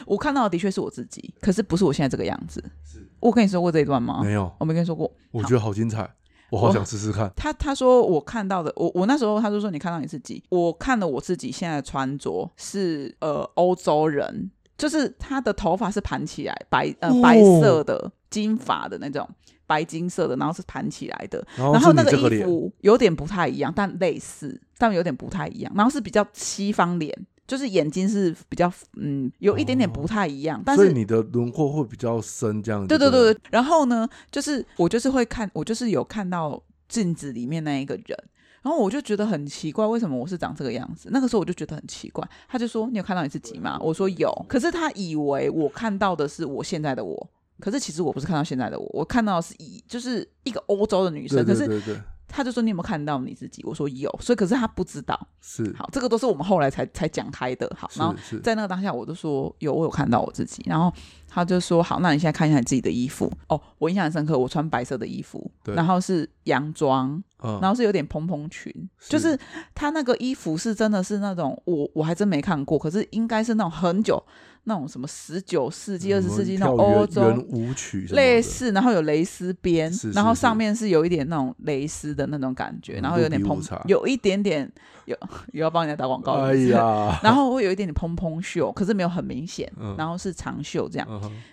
Speaker 2: 我看到的的确是我自己，可是不是我现在这个样子。是我跟你说过这一段吗？
Speaker 1: 没有，
Speaker 2: 我没跟你说过。
Speaker 1: 我觉得好精彩，我好想试试看。
Speaker 2: 他他说我看到的，我我那时候他就说你看到你自己，我看了我自己现在的穿着是呃欧洲人，就是他的头发是盘起来白呃
Speaker 1: 哦
Speaker 2: 白色的金发的那种白金色的，然后是盘起来的，
Speaker 1: 然后
Speaker 2: 然后那个衣服有点不太一样，但类似，但有点不太一样，然后是比较西方脸。就是眼睛是比较嗯有一点点不太一样，但是
Speaker 1: 所以你的轮廓会比较深，这样子。
Speaker 2: 对对对对，然后呢，就是我就是会看，我就是有看到镜子里面那一个人，然后我就觉得很奇怪，为什么我是长这个样子？那个时候我就觉得很奇怪，他就说你有看到你自己吗？我说有，可是他以为我看到的是我现在的我，可是其实我不是看到现在的我，我看到的是以就是一个欧洲的女生，
Speaker 1: 对对
Speaker 2: 可是
Speaker 1: 对对，
Speaker 2: 他就说你有没有看到你自己？我说有，所以可是他不知道。
Speaker 1: 是
Speaker 2: 好，这个都是我们后来才才讲开的。好，然后在那个当下，我就说有，我有看到我自己。然后他就说好，那你现在看一下你自己的衣服。哦，我印象很深刻，我穿白色的衣服，然后是洋装，
Speaker 1: 嗯，
Speaker 2: 然后是有点蓬蓬裙，
Speaker 1: 是
Speaker 2: 就是他那个衣服是真的是那种我我还真没看过，可是应该是那种很久那种什么十九世纪、二十世纪那种欧洲
Speaker 1: 圆舞曲
Speaker 2: 类似，然后有蕾丝边，然后上面是有一点那种蕾丝的那种感觉，
Speaker 1: 嗯
Speaker 2: 然后有点蓬有一点点有有要帮人家打广告，
Speaker 1: 哎
Speaker 2: 是不是
Speaker 1: 呀，
Speaker 2: 然后会有一点点蓬蓬袖，可是没有很明显，
Speaker 1: 嗯
Speaker 2: 然后是长袖这样。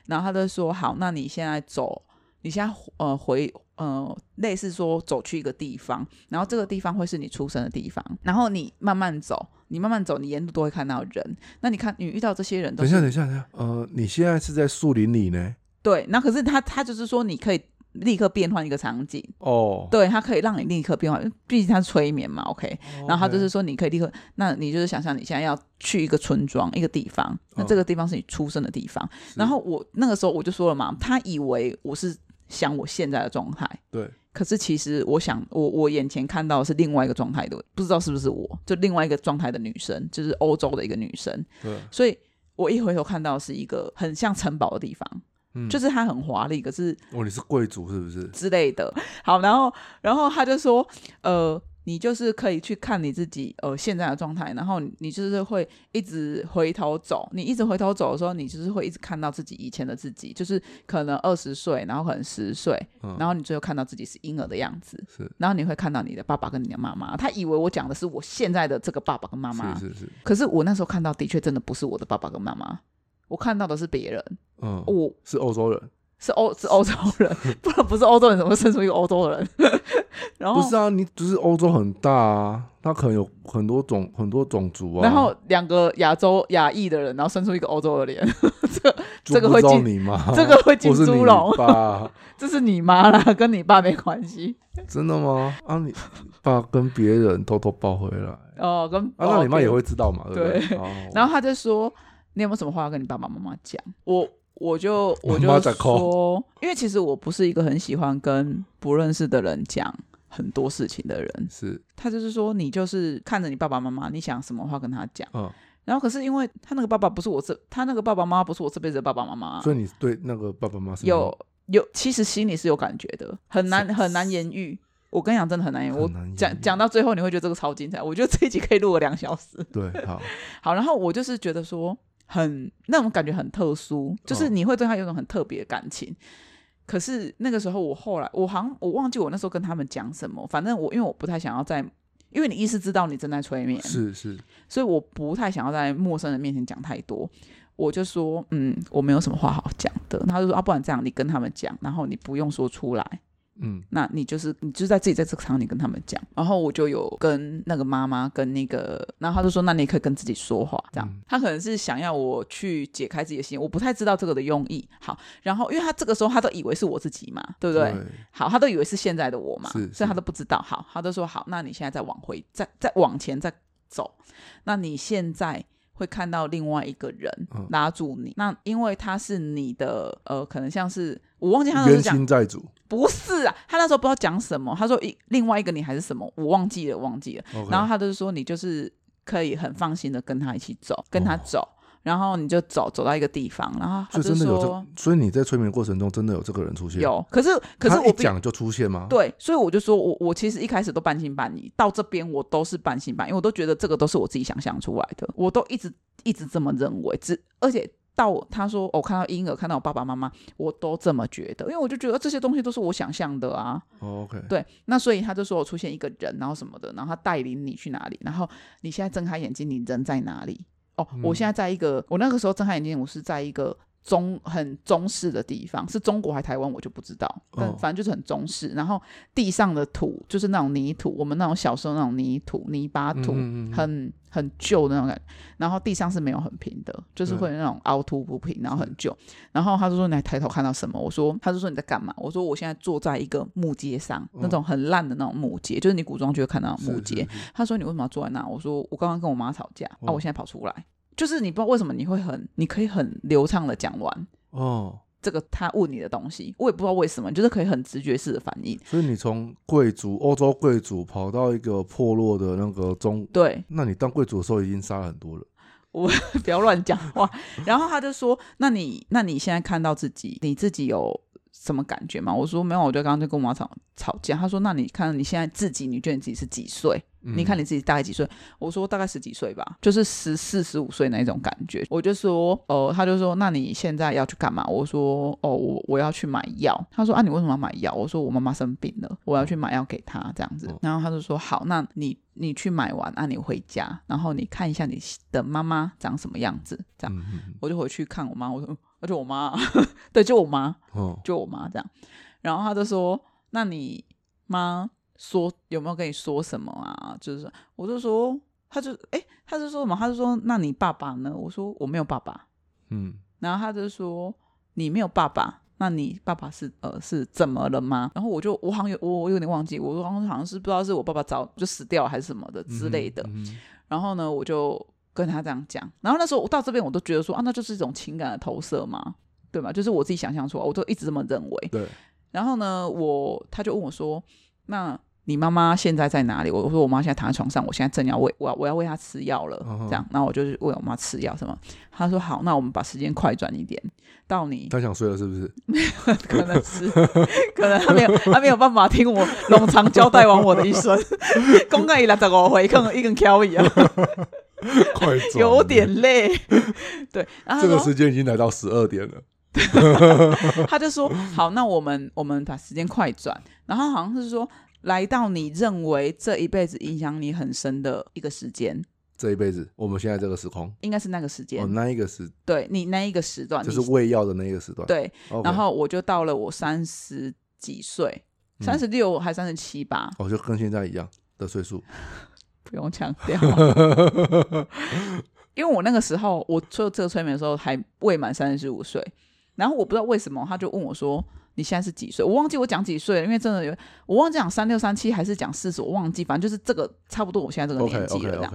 Speaker 2: 然后他就说：“好，那你现在走，你现在呃回呃类似说走去一个地方，然后这个地方会是你出生的地方，然后你慢慢走，你慢慢走，你沿路都会看到人。那你看你遇到这些人都
Speaker 1: 等一下，等一下，等一下，呃，你现在是在树林里呢？
Speaker 2: 对，那可是他他就是说你可以立刻变换一个场景，
Speaker 1: 哦，
Speaker 2: 对他可以让你立刻变换，毕竟他是催眠嘛，OK。然后他就是说，你可以立刻，那你就是想象你现在要去一个村庄、一个地方，那这个地方是你出生的地方。然后我那个时候我就说了嘛，他以为我是想我现在的状态，
Speaker 1: 对，
Speaker 2: 可是其实我想，我我眼前看到的是另外一个状态的，不知道是不是我，就另外一个状态的女生，就是欧洲的一个女生。
Speaker 1: 对，
Speaker 2: 所以我一回头看到的是一个很像城堡的地方，
Speaker 1: 嗯，
Speaker 2: 就是它很华丽，可是
Speaker 1: 哦，你是贵族是不是？
Speaker 2: 之类的。好，然后然后他就说，呃，你就是可以去看你自己呃现在的状态，然后你你就是会一直回头走，你一直回头走的时候，你就是会一直看到自己以前的自己，就是可能二十岁，然后可能十岁，
Speaker 1: 嗯
Speaker 2: 然后你最后看到自己是婴儿的样子。
Speaker 1: 是
Speaker 2: 然后你会看到你的爸爸跟你的妈妈，他以为我讲的是我现在的这个爸爸跟妈妈，
Speaker 1: 是是是，
Speaker 2: 可是我那时候看到的确真的不是我的爸爸跟妈妈，我看到的是别人，
Speaker 1: 嗯，
Speaker 2: 我
Speaker 1: 是欧洲人，
Speaker 2: 是欧是欧洲人，不然不是欧洲人怎么会生出一个欧洲人？然后
Speaker 1: 不是啊，你只是欧洲很大啊，他可能有很多种很多种族啊，
Speaker 2: 然后两个亚洲亚裔的人，然后生出一个欧洲的脸，这这个会进
Speaker 1: 你吗？
Speaker 2: 这个会进猪笼，
Speaker 1: 爸？
Speaker 2: 这是你妈啦，跟你爸没关系
Speaker 1: 真的吗？啊，你 爸跟别人偷偷抱回来，啊，
Speaker 2: 哦。跟啊
Speaker 1: 那你妈也
Speaker 2: 会。
Speaker 1: 会知道嘛？对不对？
Speaker 2: 对
Speaker 1: 哦
Speaker 2: 然后他就说：“你有没有什么话要跟你爸爸妈妈讲？”我我就我就说，因为其实我不是一个很喜欢跟不认识的人讲很多事情的人。
Speaker 1: 是，
Speaker 2: 他就是说，你就是看着你爸爸妈妈，你想什么话跟他讲。
Speaker 1: 嗯，
Speaker 2: 然后可是因为他那个爸爸不是我这，他那个爸爸妈妈不是我这辈子的爸爸妈妈，
Speaker 1: 所以你对那个爸爸妈妈是
Speaker 2: 有有，其实心里是有感觉的，很难很难言喻。我跟你讲，真的很难言。我讲讲到最后，你会觉得这个超精彩。我觉得这一集可以录个两小时。
Speaker 1: 对，好，
Speaker 2: 好，然后我就是觉得说，很那种感觉很特殊，就是
Speaker 1: 哦
Speaker 2: 你会对他有种很特别的感情。可是那个时候，我后来我好像我忘记我那时候跟他们讲什么，反正我因为我不太想要在，因为你意识知道你正在催眠，
Speaker 1: 是是，
Speaker 2: 所以我不太想要在陌生人面前讲太多。我就说，嗯，我没有什么话好讲的。他就说啊，不然这样，你跟他们讲，然后你不用说出来，
Speaker 1: 嗯，
Speaker 2: 那你就是你就是在自己在这个场景跟他们讲，然后我就有跟那个妈妈跟那个，然后他就说，那你可以跟自己说话，这样。
Speaker 1: 嗯
Speaker 2: 他可能是想要我去解开自己的心，我不太知道这个的用意。好，然后因为他这个时候他都以为是我自己嘛，对不对？好，他都以为是现在的我嘛，所以他都不知道。好，他就说好，那你现在再往回，再再往前再走，那你现在。会看到另外一个人
Speaker 1: 嗯
Speaker 2: 拉住你，那因为他是你的呃，可能像是我忘记他那时候讲
Speaker 1: 债主
Speaker 2: 不是啊，他那时候不知道讲什么，他说一另外一个你还是什么，我忘记了，忘记了。然后他就是说你就是可以很放心的跟他一起走，跟他
Speaker 1: 哦
Speaker 2: 走。然后你就走走到一个地方，然后他就
Speaker 1: 真的有这，所以你在催眠过程中真的有这个人出现？，
Speaker 2: 有，可是可是我
Speaker 1: 讲就出现吗？
Speaker 2: 对，所以我就说我我其实一开始都半信半疑，到这边我都是半信半疑，因为我都觉得这个都是我自己想象出来的，我都一直一直这么认为，只而且。到他说、哦我看到婴儿，看到我爸爸妈妈，我都这么觉得，因为我就觉得这些东西都是我想象的啊。
Speaker 1: 哦，OK，
Speaker 2: 对，那所以他就说我出现一个人，然后什么的，然后他带领你去哪里，然后你现在睁开眼睛，你人在哪里？哦，我现在在一个，我那个时候睁开眼睛，我是在一个中很中式的地方，是中国还台湾我就不知道，但
Speaker 1: 哦
Speaker 2: 反正就是很中式。然后地上的土就是那种泥土，我们那种小时候那种泥土、泥巴土，
Speaker 1: 嗯嗯嗯
Speaker 2: 很很旧的那种感觉。然后地上是没有很平的，就是会有那种凹凸不平，然后很旧。然后他就说你还抬头看到什么？我说他就说你在干嘛？我说我现在坐在一个木阶上，那种很烂的那种木阶，就是你古装剧会看到的木
Speaker 1: 是
Speaker 2: 阶。
Speaker 1: 是是
Speaker 2: 他说你为什么要坐在那？我说我刚刚跟我妈吵架，啊，
Speaker 1: 哦
Speaker 2: 我现在跑出来，就是你不知道为什么你会很，你可以很流畅的讲完
Speaker 1: 哦，
Speaker 2: 这个他问你的东西，我也不知道为什么，你就是可以很直觉式的反应。
Speaker 1: 所以你从贵族欧洲贵族跑到一个破落的那个中，
Speaker 2: 对，
Speaker 1: 那你当贵族的时候已经杀了很多人。
Speaker 2: 我不要乱讲话。然后他就说：“那你那你现在看到自己，你自己有什么感觉吗？”我说：“没有，我就刚刚就跟我妈吵吵架。”他说：“那你看你现在自己，你觉得你自己是几岁？你看
Speaker 1: 你
Speaker 2: 你自己大概几岁？”我说：“大概十几岁吧，就是十四十五岁那一种感觉。”我就说：“哦。”他就说：“那你现在要去干嘛？”我说：“哦，我我要去买药。”他说：“啊，你为什么要买药？”我说：“我妈妈生病了，我要去买药给她这样子。
Speaker 1: 哦
Speaker 2: 然后他就说：“好，那你你去买完，啊，你回家，然后你看一下你的妈妈长什么样子，这样。”我就回去看我妈，我说，嗯而且我妈，对，就我妈，
Speaker 1: 哦，
Speaker 2: 就我妈这样。然后他就说：“那你妈说有没有跟你说什么啊？”就是我就说，他就哎，他就说什么？他就说：“那你爸爸呢？”我说：“我没有爸爸。
Speaker 1: 嗯，”
Speaker 2: 然后他就说：“你没有爸爸，那你爸爸是呃是怎么了吗？”然后我就我好像有我我有点忘记，我说好像好像是不知道是我爸爸早就死掉还是什么的之类的。然后呢，我就跟他这样讲。然后那时候我到这边，我都觉得说啊，那就是一种情感的投射嘛，对吗？就是我自己想象出来，我都一直这么认为。
Speaker 1: 对，
Speaker 2: 然后呢，我他就问我说：“那你妈妈现在在哪里？”我我说：“我妈现在躺在床上，我现在正要喂我要我要喂她吃药了。这样，然后我就喂我妈吃药什么。他说：“好，那我们把时间快转一点，到你
Speaker 1: 他想睡了是不是？
Speaker 2: 可能是，可能他没有，他没有办法听我冗长交代完我的一生，公干一来十五回，可能一根挑一样。”
Speaker 1: 快转，
Speaker 2: 有点累。对，然后，
Speaker 1: 这个时间已经来到十二点了。
Speaker 2: 他就说，好，那我们我们把时间快转，然后好像是说，来到你认为这一辈子影响你很深的一个时间，
Speaker 1: 这一辈子，我们现在这个时空，
Speaker 2: 应该是那个时间，
Speaker 1: 哦，那一个时
Speaker 2: 对你那一个时段，
Speaker 1: 就是喂药的那一个时段。
Speaker 2: 对然后我就到了我三十几岁，
Speaker 1: 嗯
Speaker 2: 三十六还三十七吧，
Speaker 1: 哦，就跟现在一样的岁数。
Speaker 2: 不用强调。因为我那个时候我做这个催眠的时候还未满三十五岁，然后我不知道为什么他就问我说：“你现在是几岁？”我忘记我讲几岁了，因为真的有我忘记讲三六三七还是讲四十，我忘记，反正就是这个差不多我现在这个年纪了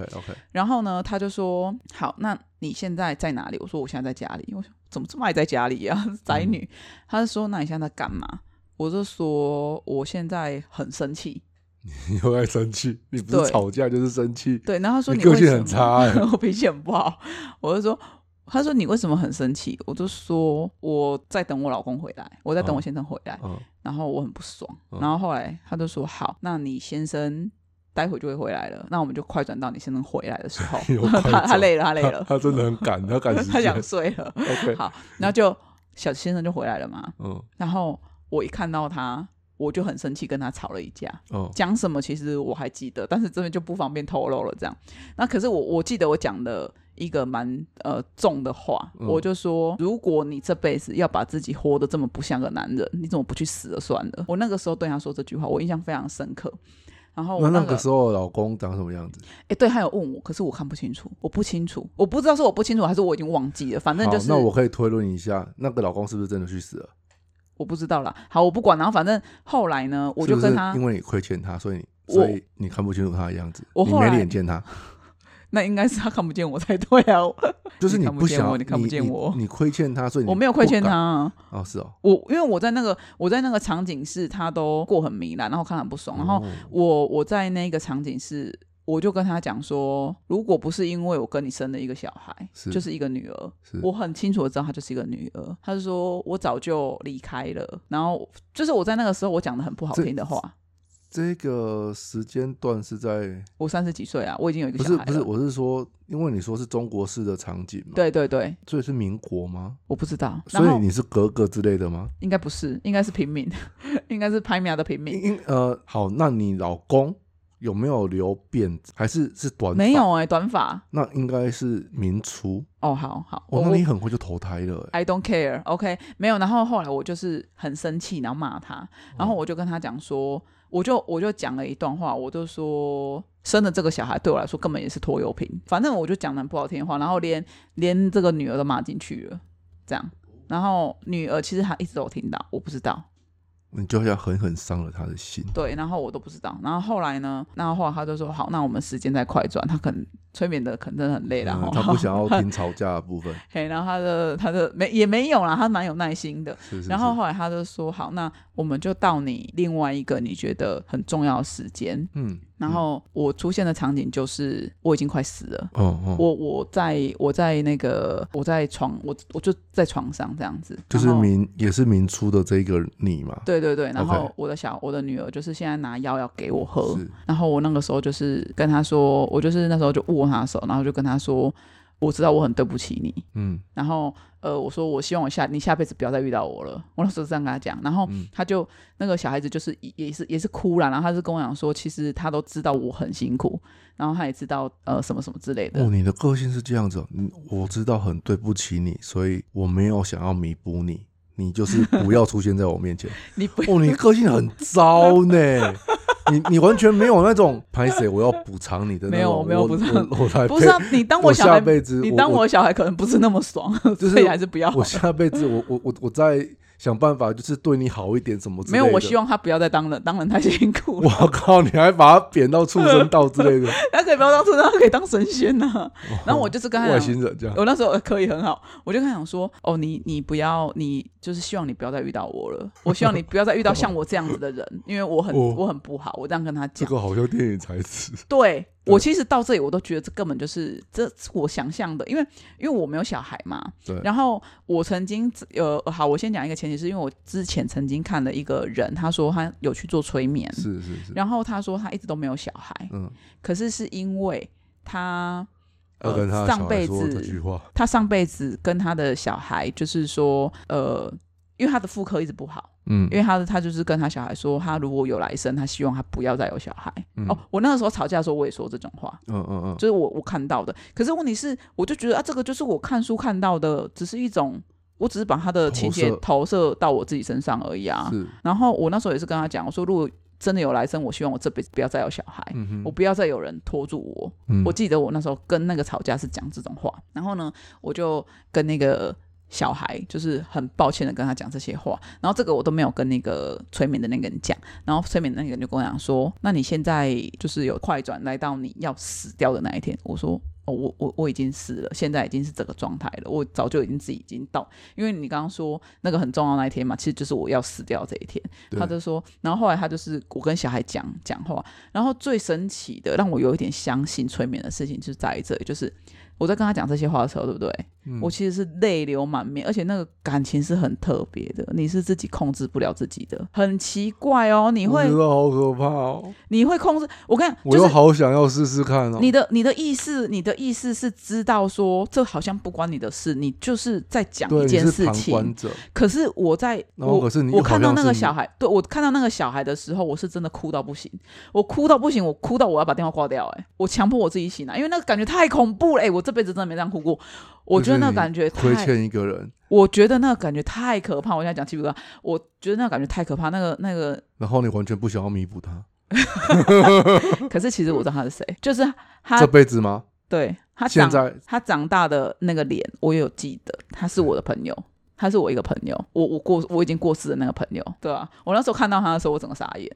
Speaker 2: 然后呢，他就说：“好，那你现在在哪里？”我说：“我现在在家里。”我说：“怎么这么爱在家里呀、宅女。他就说：“那你现在在干嘛？”我就说：“我现在很生气。
Speaker 1: 你又爱生气，你不是吵架就是生气”。
Speaker 2: 对，然后他说：“
Speaker 1: 你个性很差欸
Speaker 2: 我脾气很不好。”我就说：“他说你为什么很生气？”我就说：“我在等我老公回来，我在等我
Speaker 1: 哦
Speaker 2: 先生回来。
Speaker 1: 嗯，
Speaker 2: 然后我很不爽。
Speaker 1: 嗯
Speaker 2: 然后后来他就说：“好，那你先生待会就会回来了，那我们就快转到你先生回来的时候 他他累了，他累了，
Speaker 1: 他真的很赶，他赶时
Speaker 2: 他想
Speaker 1: 间。
Speaker 2: 睡了。
Speaker 1: OK，
Speaker 2: 好，然后就小先生就回来了嘛。
Speaker 1: 嗯
Speaker 2: 然后我一看到他，我就很生气，跟他吵了一架。
Speaker 1: 哦，
Speaker 2: 讲什么其实我还记得，但是这边就不方便透露了。这样，那可是我我记得我讲的一个蛮呃重的话，
Speaker 1: 嗯
Speaker 2: 我就说，如果你这辈子要把自己活得这么不像个男人，你怎么不去死了算了？我那个时候对他说这句话，我印象非常深刻。然后那个
Speaker 1: 时候老公长什么样子？
Speaker 2: 哎，对他有问我，可是我看不清楚，我不清楚，我不知道是我不清楚还是我已经忘记了，反正就是
Speaker 1: 那我可以推论一下，那个老公是不是真的去死了？
Speaker 2: 我不知道啦。好，我不管，然后反正后来呢，我就跟他，
Speaker 1: 因为你亏欠他，所以你所以你看不清楚他的样子，你没
Speaker 2: 我后来
Speaker 1: 脸见他，
Speaker 2: 那应该是他看不见我才对啊，
Speaker 1: 就是
Speaker 2: 你看不
Speaker 1: 不想
Speaker 2: 我你看不见我
Speaker 1: 你亏欠他，所以你
Speaker 2: 我没有亏欠他啊。
Speaker 1: 哦，是哦，
Speaker 2: 我因为我在那个我在那个场景是他都过很糜烂，然后看很不爽，然后
Speaker 1: 哦
Speaker 2: 我我在那个场景是我就跟他讲说，如果不是因为我跟你生了一个小孩，
Speaker 1: 是
Speaker 2: 就是一个女儿，我很清楚的知道她就是一个女儿。他就说我早就离开了，然后就是我在那个时候我讲的很不好听的话。
Speaker 1: 这个时间段是在
Speaker 2: 我三十几岁啊，我已经有一个
Speaker 1: 不是不是？我是说，因为你说是中国式的场景嘛，，
Speaker 2: 对对对，
Speaker 1: 所以是民国吗？
Speaker 2: 我不知道。
Speaker 1: 所以你是格格之类的吗？
Speaker 2: 应该不是，应该是平民，应该是拍苗的平民。
Speaker 1: 呃，好，那你老公有没有留辫子，还是是短？
Speaker 2: 没，有哎、短发。
Speaker 1: 那应该是明初。
Speaker 2: 哦，好好，
Speaker 1: 哦，
Speaker 2: 我
Speaker 1: 那你很快就投胎了、欸
Speaker 2: ，I don't care。OK，没有。然后后来我就是很生气，然后骂他，然后我就跟他讲说，我就我就讲了一段话，我就说生的这个小孩对我来说根本也是拖油瓶，反正我就讲的很不好听的话，然后连连这个女儿都骂进去了，这样。然后女儿其实她一直都有听到，我不知道。
Speaker 1: 你就要狠狠伤了他的心。
Speaker 2: 对，然后我都不知道。然后后来呢？然后后来他就说好，那我们时间再快转。他可能催眠的可能真的很累了、
Speaker 1: 嗯他不想要听吵架的部分，
Speaker 2: 嘿，然后他的他的没也没有啦，他蛮有耐心的。
Speaker 1: 是是是。
Speaker 2: 然后后来他就说好，那我们就到你另外一个你觉得很重要的时间。
Speaker 1: 嗯，
Speaker 2: 然后我出现的场景就是我已经快死了。
Speaker 1: 哦哦，
Speaker 2: 我我在我在那个我在床我我就在床上这样子，
Speaker 1: 就是明也是明初的这个你嘛，
Speaker 2: 对对对，然后我的小我的女儿就是现在拿药要给我喝，然后我那个时候就是跟她说，我就是那时候就握她手，然后就跟她说，我知道我很对不起你，
Speaker 1: 嗯。
Speaker 2: 然后呃，我说我希望我下你下辈子不要再遇到我了，我那时候这样跟他讲，然后
Speaker 1: 嗯。
Speaker 2: 她就那个小孩子就是也也是也是哭了，然后他是跟我讲说，其实他都知道我很辛苦，然后他也知道呃什么什么之类的，
Speaker 1: 哦，你的个性是这样子哦，嗯，我知道很对不起你，所以我没有想要弥补你，你就是不要出现在我面前。
Speaker 2: 你不
Speaker 1: 哦，你个性很糟呢，你你完全没有那种拍谁我要补偿你的那种，
Speaker 2: 没有我没有
Speaker 1: 我
Speaker 2: 补偿不是、啊、你当
Speaker 1: 我
Speaker 2: 小孩
Speaker 1: 下辈子
Speaker 2: 你当
Speaker 1: 我
Speaker 2: 我小孩可能不是那么爽，
Speaker 1: 就是
Speaker 2: 所以还是不要
Speaker 1: 我。下辈子我我我我再想办法，就是对你好一点，什么之
Speaker 2: 没有，我希望他不要再当人，当人太辛苦了。
Speaker 1: 我靠，你还把他贬到畜生道之类的，
Speaker 2: 他可以不要当畜生，他可以当神仙呐、然后我就是跟他
Speaker 1: 外，星人这样，
Speaker 2: 我那时候呃可以很好，我就跟他讲说，哦，你你不要，你就是希望你不要再遇到我了，我希望你不要再遇到像我这样子的人，因为我很、
Speaker 1: 哦。
Speaker 2: 我很不好，我这样跟他讲。
Speaker 1: 这个好像电影台词。
Speaker 2: 对
Speaker 1: 对
Speaker 2: 我其实到这里我都觉得这根本就是这是我想象的，因为因为我没有小孩嘛，
Speaker 1: 对，
Speaker 2: 然后我曾经呃好，我先讲一个前提，是因为我之前曾经看了一个人，他说他有去做催眠，
Speaker 1: 是是是，
Speaker 2: 然后他说他一直都没有小孩，
Speaker 1: 嗯，
Speaker 2: 可是是因为他呃、上辈子，他上辈子跟他的小孩就是说呃，因为他的妇科一直不好，
Speaker 1: 嗯
Speaker 2: 因为他的他就是跟他小孩说，他如果有来生，他希望他不要再有小孩。
Speaker 1: 嗯
Speaker 2: 哦，我那个时候吵架的时候，我也说这种话。
Speaker 1: 嗯嗯嗯，
Speaker 2: 就是我我看到的，可是问题是，我就觉得啊，这个就是我看书看到的，只是一种，我只是把他的情节
Speaker 1: 投射
Speaker 2: 到我自己身上而已啊。然后我那时候也是跟他讲，我说如果真的有来生，我希望我这辈子不要再有小孩，
Speaker 1: 嗯，
Speaker 2: 我不要再有人拖住我。
Speaker 1: 嗯
Speaker 2: 我记得我那时候跟那个吵架是讲这种话，然后呢，我就跟那个小孩就是很抱歉的跟他讲这些话，然后这个我都没有跟那个催眠的那个人讲，然后催眠的那个人就跟我讲说，那你现在就是有快转来到你要死掉的那一天，我说。哦，我我我已经死了，现在已经是这个状态了。我早就已经自己已经到，因为你刚刚说那个很重要的那一天嘛，其实就是我要死掉这一天。他就说，然后后来他就是我跟小孩讲讲话，然后最神奇的让我有一点相信催眠的事情，就在于这里，就是我在跟他讲这些话的时候，对不对？
Speaker 1: 嗯
Speaker 2: 我其实是泪流满面，而且那个感情是很特别的，你是自己控制不了自己的，很奇怪哦。你会
Speaker 1: 我觉得好可怕哦，
Speaker 2: 你会控制，我跟你讲，
Speaker 1: 我又
Speaker 2: 就
Speaker 1: 好想要试试看哦。
Speaker 2: 你的你的意识，你的意识是知道说这好像不关你的事，你就是在讲，一件事情。可是我在我
Speaker 1: 可是你
Speaker 2: 我看到那个小孩，对我看到那个小孩的时候，我是真的哭到不行，我哭到不行，我哭到我要把电话挂掉、哎，我强迫我自己醒来，因为那个感觉太恐怖了，哎、我这辈子真的没这样哭过，我觉得那个感觉太，
Speaker 1: 亏欠一个人，
Speaker 2: 我觉得那个感觉太可怕。我现在讲鸡皮疙瘩，我觉得那个感觉太可怕，那个那个，
Speaker 1: 然后你完全不想要弥补他，
Speaker 2: 可是其实我知道他是谁，就是他
Speaker 1: 这，辈子吗？
Speaker 2: 对他长
Speaker 1: 现在
Speaker 2: 他长大的那个脸，我也有记得，他是我的朋友。他是我一个朋友，我我过我已经过世的那个朋友，对啊，我那时候看到他的时候，我整个傻眼，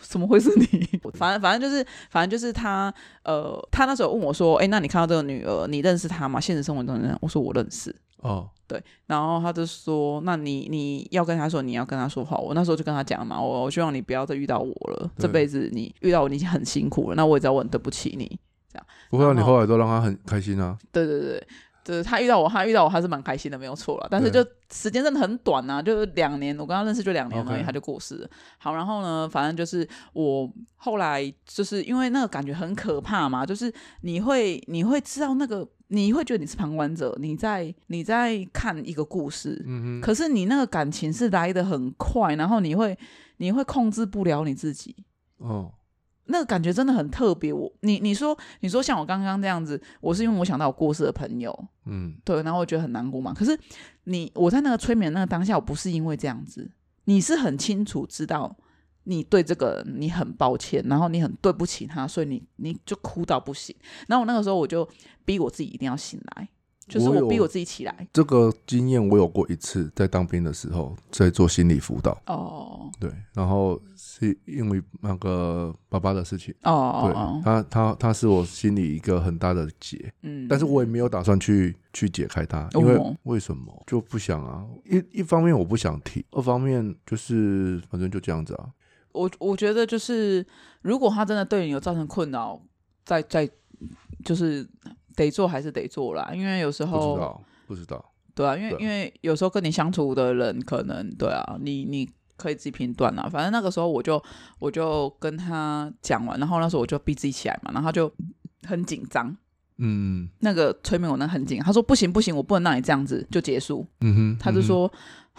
Speaker 2: 怎么会是你？反正反正就是反正就是他，呃，他那时候问我说，哎、那你看到这个女儿，你认识她吗？现实生活中认？我说我认识，
Speaker 1: 哦，
Speaker 2: 对，然后他就说，那你你要跟他说，你要跟他说话。我那时候就跟他讲嘛，我我希望你不要再遇到我了，这
Speaker 1: 对
Speaker 2: 辈子你遇到我你已经很辛苦了，那我也知道我很对不起你。
Speaker 1: 这样不会啊，你后来都让他很开心啊。
Speaker 2: 对对对，就是他遇到我，他遇到我还是蛮开心的，没有错了。但是就时间真的很短啊、就是两年，我跟他认识就两年而已他就过世了。好，然后呢，反正就是我后来就是因为那个感觉很可怕嘛，就是你会你会知道那个，你会觉得你是旁观者，你在你在看一个故事，
Speaker 1: 嗯哼，
Speaker 2: 可是你那个感情是来的很快，然后你会你会控制不了你自己。
Speaker 1: 哦，
Speaker 2: 那个感觉真的很特别。我你你说你说像我刚刚这样子，我是因为我想到我过世的朋友，
Speaker 1: 嗯，
Speaker 2: 对，然后我觉得很难过嘛。可是你我在那个催眠那个当下，我不是因为这样子，你是很清楚知道你对这个人你很抱歉，然后你很对不起他，所以你你就哭到不行。然后我那个时候我就逼我自己一定要醒来，就是
Speaker 1: 我
Speaker 2: 逼我自己起来。
Speaker 1: 这个经验我有过一次，在当兵的时候，在做心理辅导。
Speaker 2: 哦
Speaker 1: 对，然后是因为那个爸爸的事情，对
Speaker 2: 哦哦，
Speaker 1: 他他他是我心里一个很大的结，
Speaker 2: 嗯，
Speaker 1: 但是我也没有打算去去解开它，因为
Speaker 2: 哦
Speaker 1: 为什么就不想啊？一一方面我不想提，二方面就是反正就这样子啊。
Speaker 2: 我我觉得就是，如果他真的对你有造成困扰，在在就是得做还是得做啦，因为有时
Speaker 1: 不
Speaker 2: 候
Speaker 1: 知道，不知道，
Speaker 2: 对啊，因为
Speaker 1: 对
Speaker 2: 因为有时候跟你相处的人，可能对啊，你你可以自己评断啦。反正那个时候我就我就跟他讲完，然后那时候我就逼自己起来嘛，然后他就很紧张。
Speaker 1: 嗯
Speaker 2: 那个催眠我那很紧，他说不行不行，我不能让你这样子就结束。
Speaker 1: 嗯哼，嗯哼
Speaker 2: 他就说、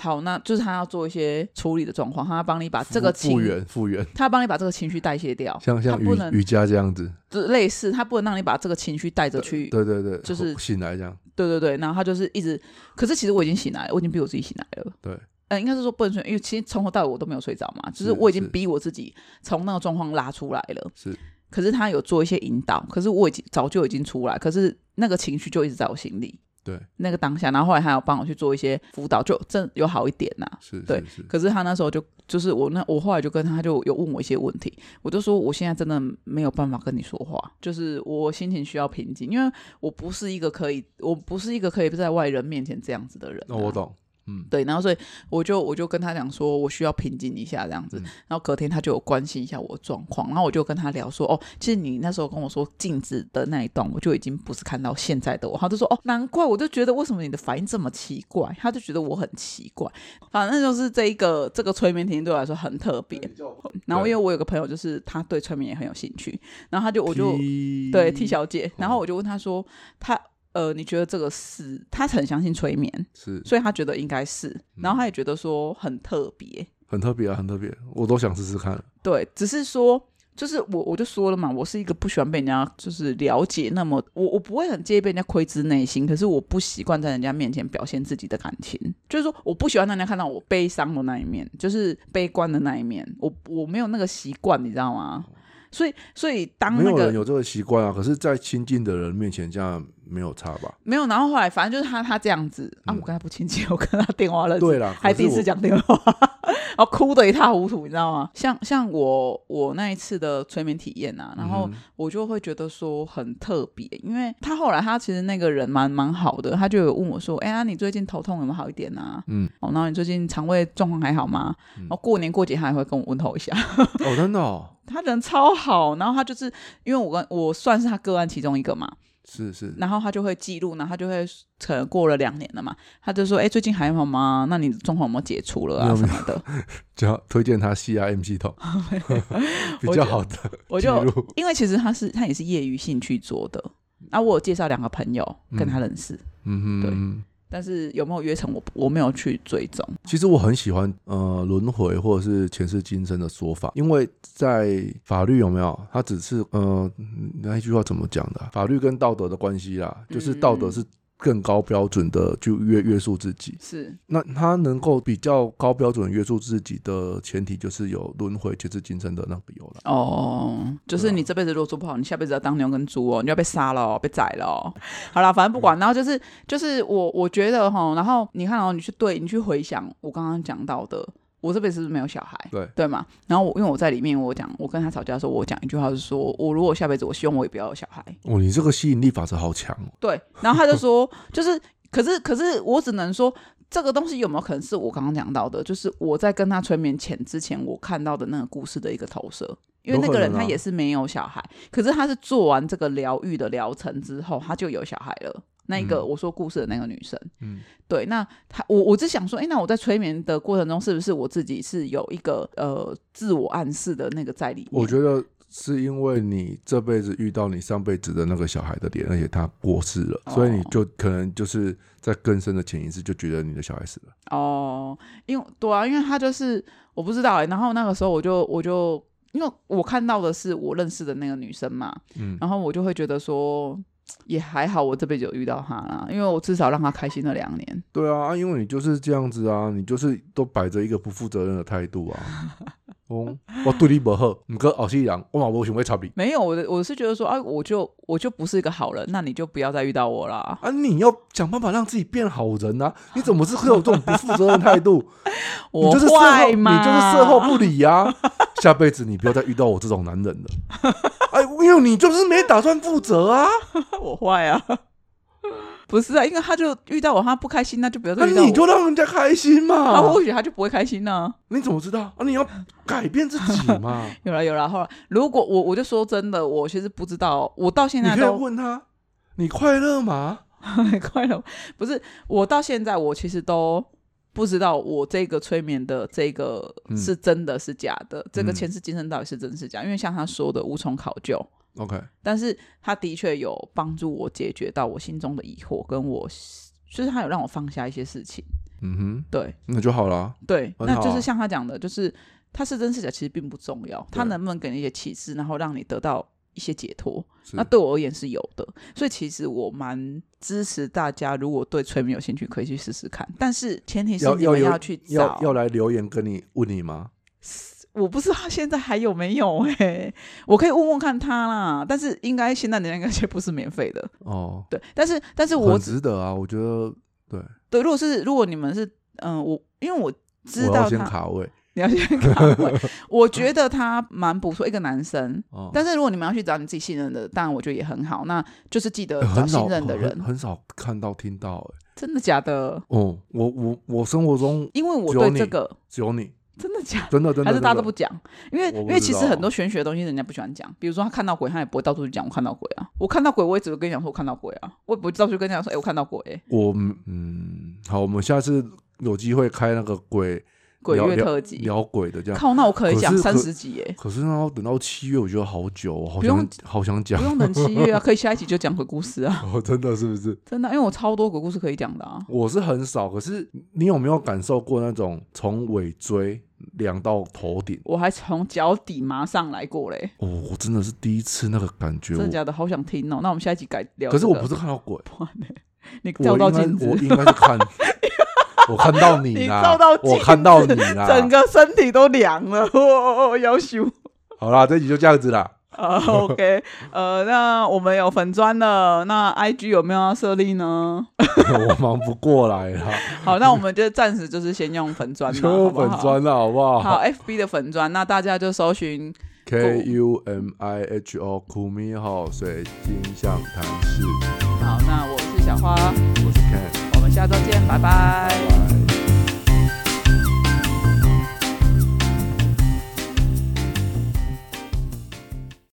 Speaker 2: 好，那就是他要做一些处理的状况，他要帮你把这个
Speaker 1: 复原复原，
Speaker 2: 他要帮你把这个情绪代谢掉，
Speaker 1: 像像瑜瑜伽这样子，
Speaker 2: 就是类似，他不能让你把这个情绪带着去，
Speaker 1: 对对对，
Speaker 2: 就是
Speaker 1: 醒来这样，
Speaker 2: 对对对，然后他就是一直，可是其实我已经醒来了，我已经逼我自己醒来了。
Speaker 1: 对，
Speaker 2: 呃，应该是说不能睡，因为其实从头到尾我都没有睡着嘛，就是
Speaker 1: 是
Speaker 2: 我已经逼我自己从那个状况拉出来了。
Speaker 1: 是，
Speaker 2: 可是他有做一些引导，可是我已经早就已经出来，可是那个情绪就一直在我心里。
Speaker 1: 对，
Speaker 2: 那个当下，然后后来他有帮我去做一些辅导，就真有好一点呐、
Speaker 1: 是
Speaker 2: 对。
Speaker 1: 是是，
Speaker 2: 可是他那时候就就是我那我后来就跟他他就有问我一些问题，我就说我现在真的没有办法跟你说话，就是我心情需要平静，因为我不是一个可以我不是一个可以在外人面前这样子的人、啊。
Speaker 1: 那我。懂，嗯，
Speaker 2: 对，然后所以我就我就跟他讲说，我需要平静一下这样子，
Speaker 1: 嗯。
Speaker 2: 然后隔天他就有关心一下我的状况，然后我就跟他聊说，哦，其实你那时候跟我说镜子的那一段，我就已经不是看到现在的我，他就说，哦，难怪，我就觉得为什么你的反应这么奇怪，他就觉得我很奇怪，反正就是这一个这个催眠体验对我来说很特别，然后因为我有个朋友就是他对催眠也很有兴趣，然后他就我就对 T 小姐，然后
Speaker 1: 哦
Speaker 2: 我就问他说，他呃，你觉得这个是他很相信催眠，
Speaker 1: 是
Speaker 2: 所以他觉得应该是，然后他也觉得说很特别，
Speaker 1: 很特别啊，很特别，我都想试试看。
Speaker 2: 对，只是说。就是我，我就说了嘛，我是一个不喜欢被人家就是了解那么，我我不会很介意被人家窥知内心，可是我不习惯在人家面前表现自己的感情，就是说我不喜欢让人家看到我悲伤的那一面，就是悲观的那一面，我我没有那个习惯，你知道吗？所以所以当
Speaker 1: 没
Speaker 2: 那个
Speaker 1: 有人有这个习惯啊，可是，在亲近的人面前这样没有差吧？
Speaker 2: 没有，然后后来反正就是他他这样子啊，
Speaker 1: 嗯
Speaker 2: 我跟他不亲近，我跟他电话认识，
Speaker 1: 对啦，
Speaker 2: 还第一次讲电话，然后哭得一塌糊涂，你知道吗？像像我我那一次的催眠体验啊，然后我就会觉得说很特别，因为他后来他其实那个人蛮蛮好的，他就有问我说，哎、呀，你最近头痛有没有好一点啊？
Speaker 1: 嗯，
Speaker 2: 哦，然后你最近肠胃状况还好吗？
Speaker 1: 嗯
Speaker 2: 然后过年过节他还会跟我问候一下，
Speaker 1: 哦，真的哦，
Speaker 2: 他人超好，然后他就是因为我跟我算是他个案其中一个嘛，
Speaker 1: 是是，
Speaker 2: 然后他就会记录，然后他就会可能过了两年了嘛，他就说：“哎，最近还好吗？那你的状况有没有解除了啊？什么的。
Speaker 1: 叫推荐他 CRM 系统。比较好的？”
Speaker 2: 我就因为其实他是他也是业余兴趣做的，啊，我有介绍两个朋友跟他认识，
Speaker 1: 嗯哼，
Speaker 2: 对。
Speaker 1: 嗯
Speaker 2: 但是有没有约成我我没有去追踪。
Speaker 1: 其实我很喜欢呃轮回或者是前世今生的说法，因为在法律有没有？它只是呃那一句话怎么讲的啊、法律跟道德的关系啦，就是道德
Speaker 2: 嗯
Speaker 1: 是更高标准的就约约束自己。
Speaker 2: 是
Speaker 1: 那他能够比较高标准约束自己的前提，就是有轮回前世今生的那个有了。
Speaker 2: 哦，就是你这辈子如果做不好，你下辈子要当牛跟猪哦，你就要被杀了、哦，被宰了、哦。好啦，反正不管，然后就是就是我我觉得哈，然后你看哦，你去对你去回想我刚刚讲到的，我这辈子是不是没有小孩？
Speaker 1: 对
Speaker 2: 对嘛？然后我因为我在里面，我讲我跟他吵架的时候，我讲一句话是说，我如果下辈子我希望我也不要有小孩。
Speaker 1: 哦，你这个吸引力法则好强哦。
Speaker 2: 对，然后他就说，就是可是可是我只能说，这个东西有没有可能是我刚刚讲到的，就是我在跟他催眠前之前，我看到的那个故事的一个投射。因为那个人他也是没有小孩，可是他是做完这个疗愈的疗程之后，他就有小孩了。那个
Speaker 1: 嗯
Speaker 2: 我说故事的那个女生，
Speaker 1: 嗯，
Speaker 2: 对，那她我我只想说，哎、那我在催眠的过程中，是不是我自己是有一个呃自我暗示的那个在里面？
Speaker 1: 我觉得是因为你这辈子遇到你上辈子的那个小孩的脸，而且他过世了，所以你
Speaker 2: 哦
Speaker 1: 就可能就是在更深的潜意识就觉得你的小孩死了。
Speaker 2: 哦，因为对啊，因为他就是我不知道哎、然后那个时候我就我就因为我看到的是我认识的那个女生嘛，
Speaker 1: 嗯，
Speaker 2: 然后我就会觉得说。也还好，我这辈子有遇到他啦，因为我至少让他开心了两年。
Speaker 1: 对啊，因为你就是这样子啊，你就是都摆着一个不负责任的态度啊。哦，我对你不好，唔过后世人我嘛无想要插你
Speaker 2: 没有，我的我是觉得说，啊，我就我就不是一个好人，那你就不要再遇到我啦。
Speaker 1: 啊！你要想办法让自己变好人啊！你怎么是会有这种不负责任态度？你
Speaker 2: 我
Speaker 1: 就是事后，你？就是事后不理呀、下辈子你不要再遇到我这种男人了。哎，因为你就是没打算负责啊！
Speaker 2: 我坏啊。不是啊，因为他就遇到我，他不开心，那就不要
Speaker 1: 那
Speaker 2: 再遇到我。
Speaker 1: 你就让人家开心嘛
Speaker 2: 啊，。或许他就不会开心呢、
Speaker 1: 你怎么知道啊？你要改变自己嘛。
Speaker 2: 有了有了，后来如果我我就说真的，我其实不知道，我到现在都
Speaker 1: 问他，你快乐吗？
Speaker 2: 快乐，不是我到现在我其实都不知道我这个催眠的这个
Speaker 1: 嗯。
Speaker 2: 是真的是假的，这个
Speaker 1: 嗯
Speaker 2: 前世今生到底是真是假？因为像他说的无从考究
Speaker 1: ，OK，
Speaker 2: 但是他的确有帮助我解决到我心中的疑惑，跟我就是他有让我放下一些事情。
Speaker 1: 嗯哼，
Speaker 2: 对。
Speaker 1: 那就好了。
Speaker 2: 对，
Speaker 1: 啊
Speaker 2: 那就是像他讲的，就是他是真是假其实并不重要，他能不能给你一些启示，然后让你得到一些解脱，那对我而言是有的。所以其实我蛮支持大家，如果对催眠有兴趣，可以去试试看。但是前提是你们要去
Speaker 1: 要
Speaker 2: 找，
Speaker 1: 要来留言跟你问你吗？
Speaker 2: 我不知道现在还有没有哎、我可以问问看他啦。但是应该现在的应该就不是免费的，
Speaker 1: 哦，
Speaker 2: 对。但是但是我
Speaker 1: 很值得啊，我觉得对，
Speaker 2: 对，如果是如果你们是嗯，我因为我知道他，
Speaker 1: 卡位
Speaker 2: 你要先看会，我觉得他蛮不错，一个男生。
Speaker 1: 哦。
Speaker 2: 但是如果你们要去找你自己信任的，当然我觉得也很好，那就是记得找信任的人
Speaker 1: 很。很少看到听到哎、
Speaker 2: 真的假的？
Speaker 1: 哦，我我我生活中
Speaker 2: 因为我对这个
Speaker 1: 只有你，
Speaker 2: 真的假的？
Speaker 1: 真的真的
Speaker 2: 还是大家都不讲？因为因为其实很多玄学的东西人家不喜欢讲，比如说他看到鬼，他也不会到处去讲我看到鬼啊。我看到鬼，我也只会跟你讲说我看到鬼啊，我也不会到处跟你讲说哎、我看到鬼、
Speaker 1: 我嗯好，我们下次有机会开那个鬼
Speaker 2: 鬼月特辑。
Speaker 1: 聊鬼的这样。
Speaker 2: 靠，那我可以讲三十集耶，
Speaker 1: 可是那，要等到七月，我觉得好久哦，好
Speaker 2: 不用
Speaker 1: 想好想讲
Speaker 2: 不，用等七月啊，可以下一集就讲鬼故事啊，
Speaker 1: 哦，真的是不是？
Speaker 2: 真的，因为我超多鬼故事可以讲的啊。
Speaker 1: 我是很少，可是你有没有感受过那种从尾椎量到头顶？
Speaker 2: 我还从脚底麻上来过嘞，
Speaker 1: 哦，我真的是第一次那个感觉。
Speaker 2: 真的假的？好想听哦。那我们下一集改聊、
Speaker 1: 可是我不是，看到鬼，
Speaker 2: 你
Speaker 1: 我
Speaker 2: 照到镜子
Speaker 1: 我，应该是看，我看到你
Speaker 2: 你
Speaker 1: 啦，
Speaker 2: 照到
Speaker 1: 我看到你啦。
Speaker 2: 整个身体都凉了，哦，要求。
Speaker 1: 好啦，这集就这样子啦。
Speaker 2: 啊、o k 呃，那我们有粉砖了，那 IG 有没有要设立呢？
Speaker 1: 我忙不过来了，
Speaker 2: 好，那我们就暂时就是先用粉砖嘛，
Speaker 1: 就用粉砖了，好不好？
Speaker 2: 好，FB 的粉砖，那大家就搜寻
Speaker 1: K U M I H O 苦咪号水晶象谈室，
Speaker 2: 好，那我是小花，
Speaker 1: 我是 Ken，
Speaker 2: 下周见拜
Speaker 1: 拜。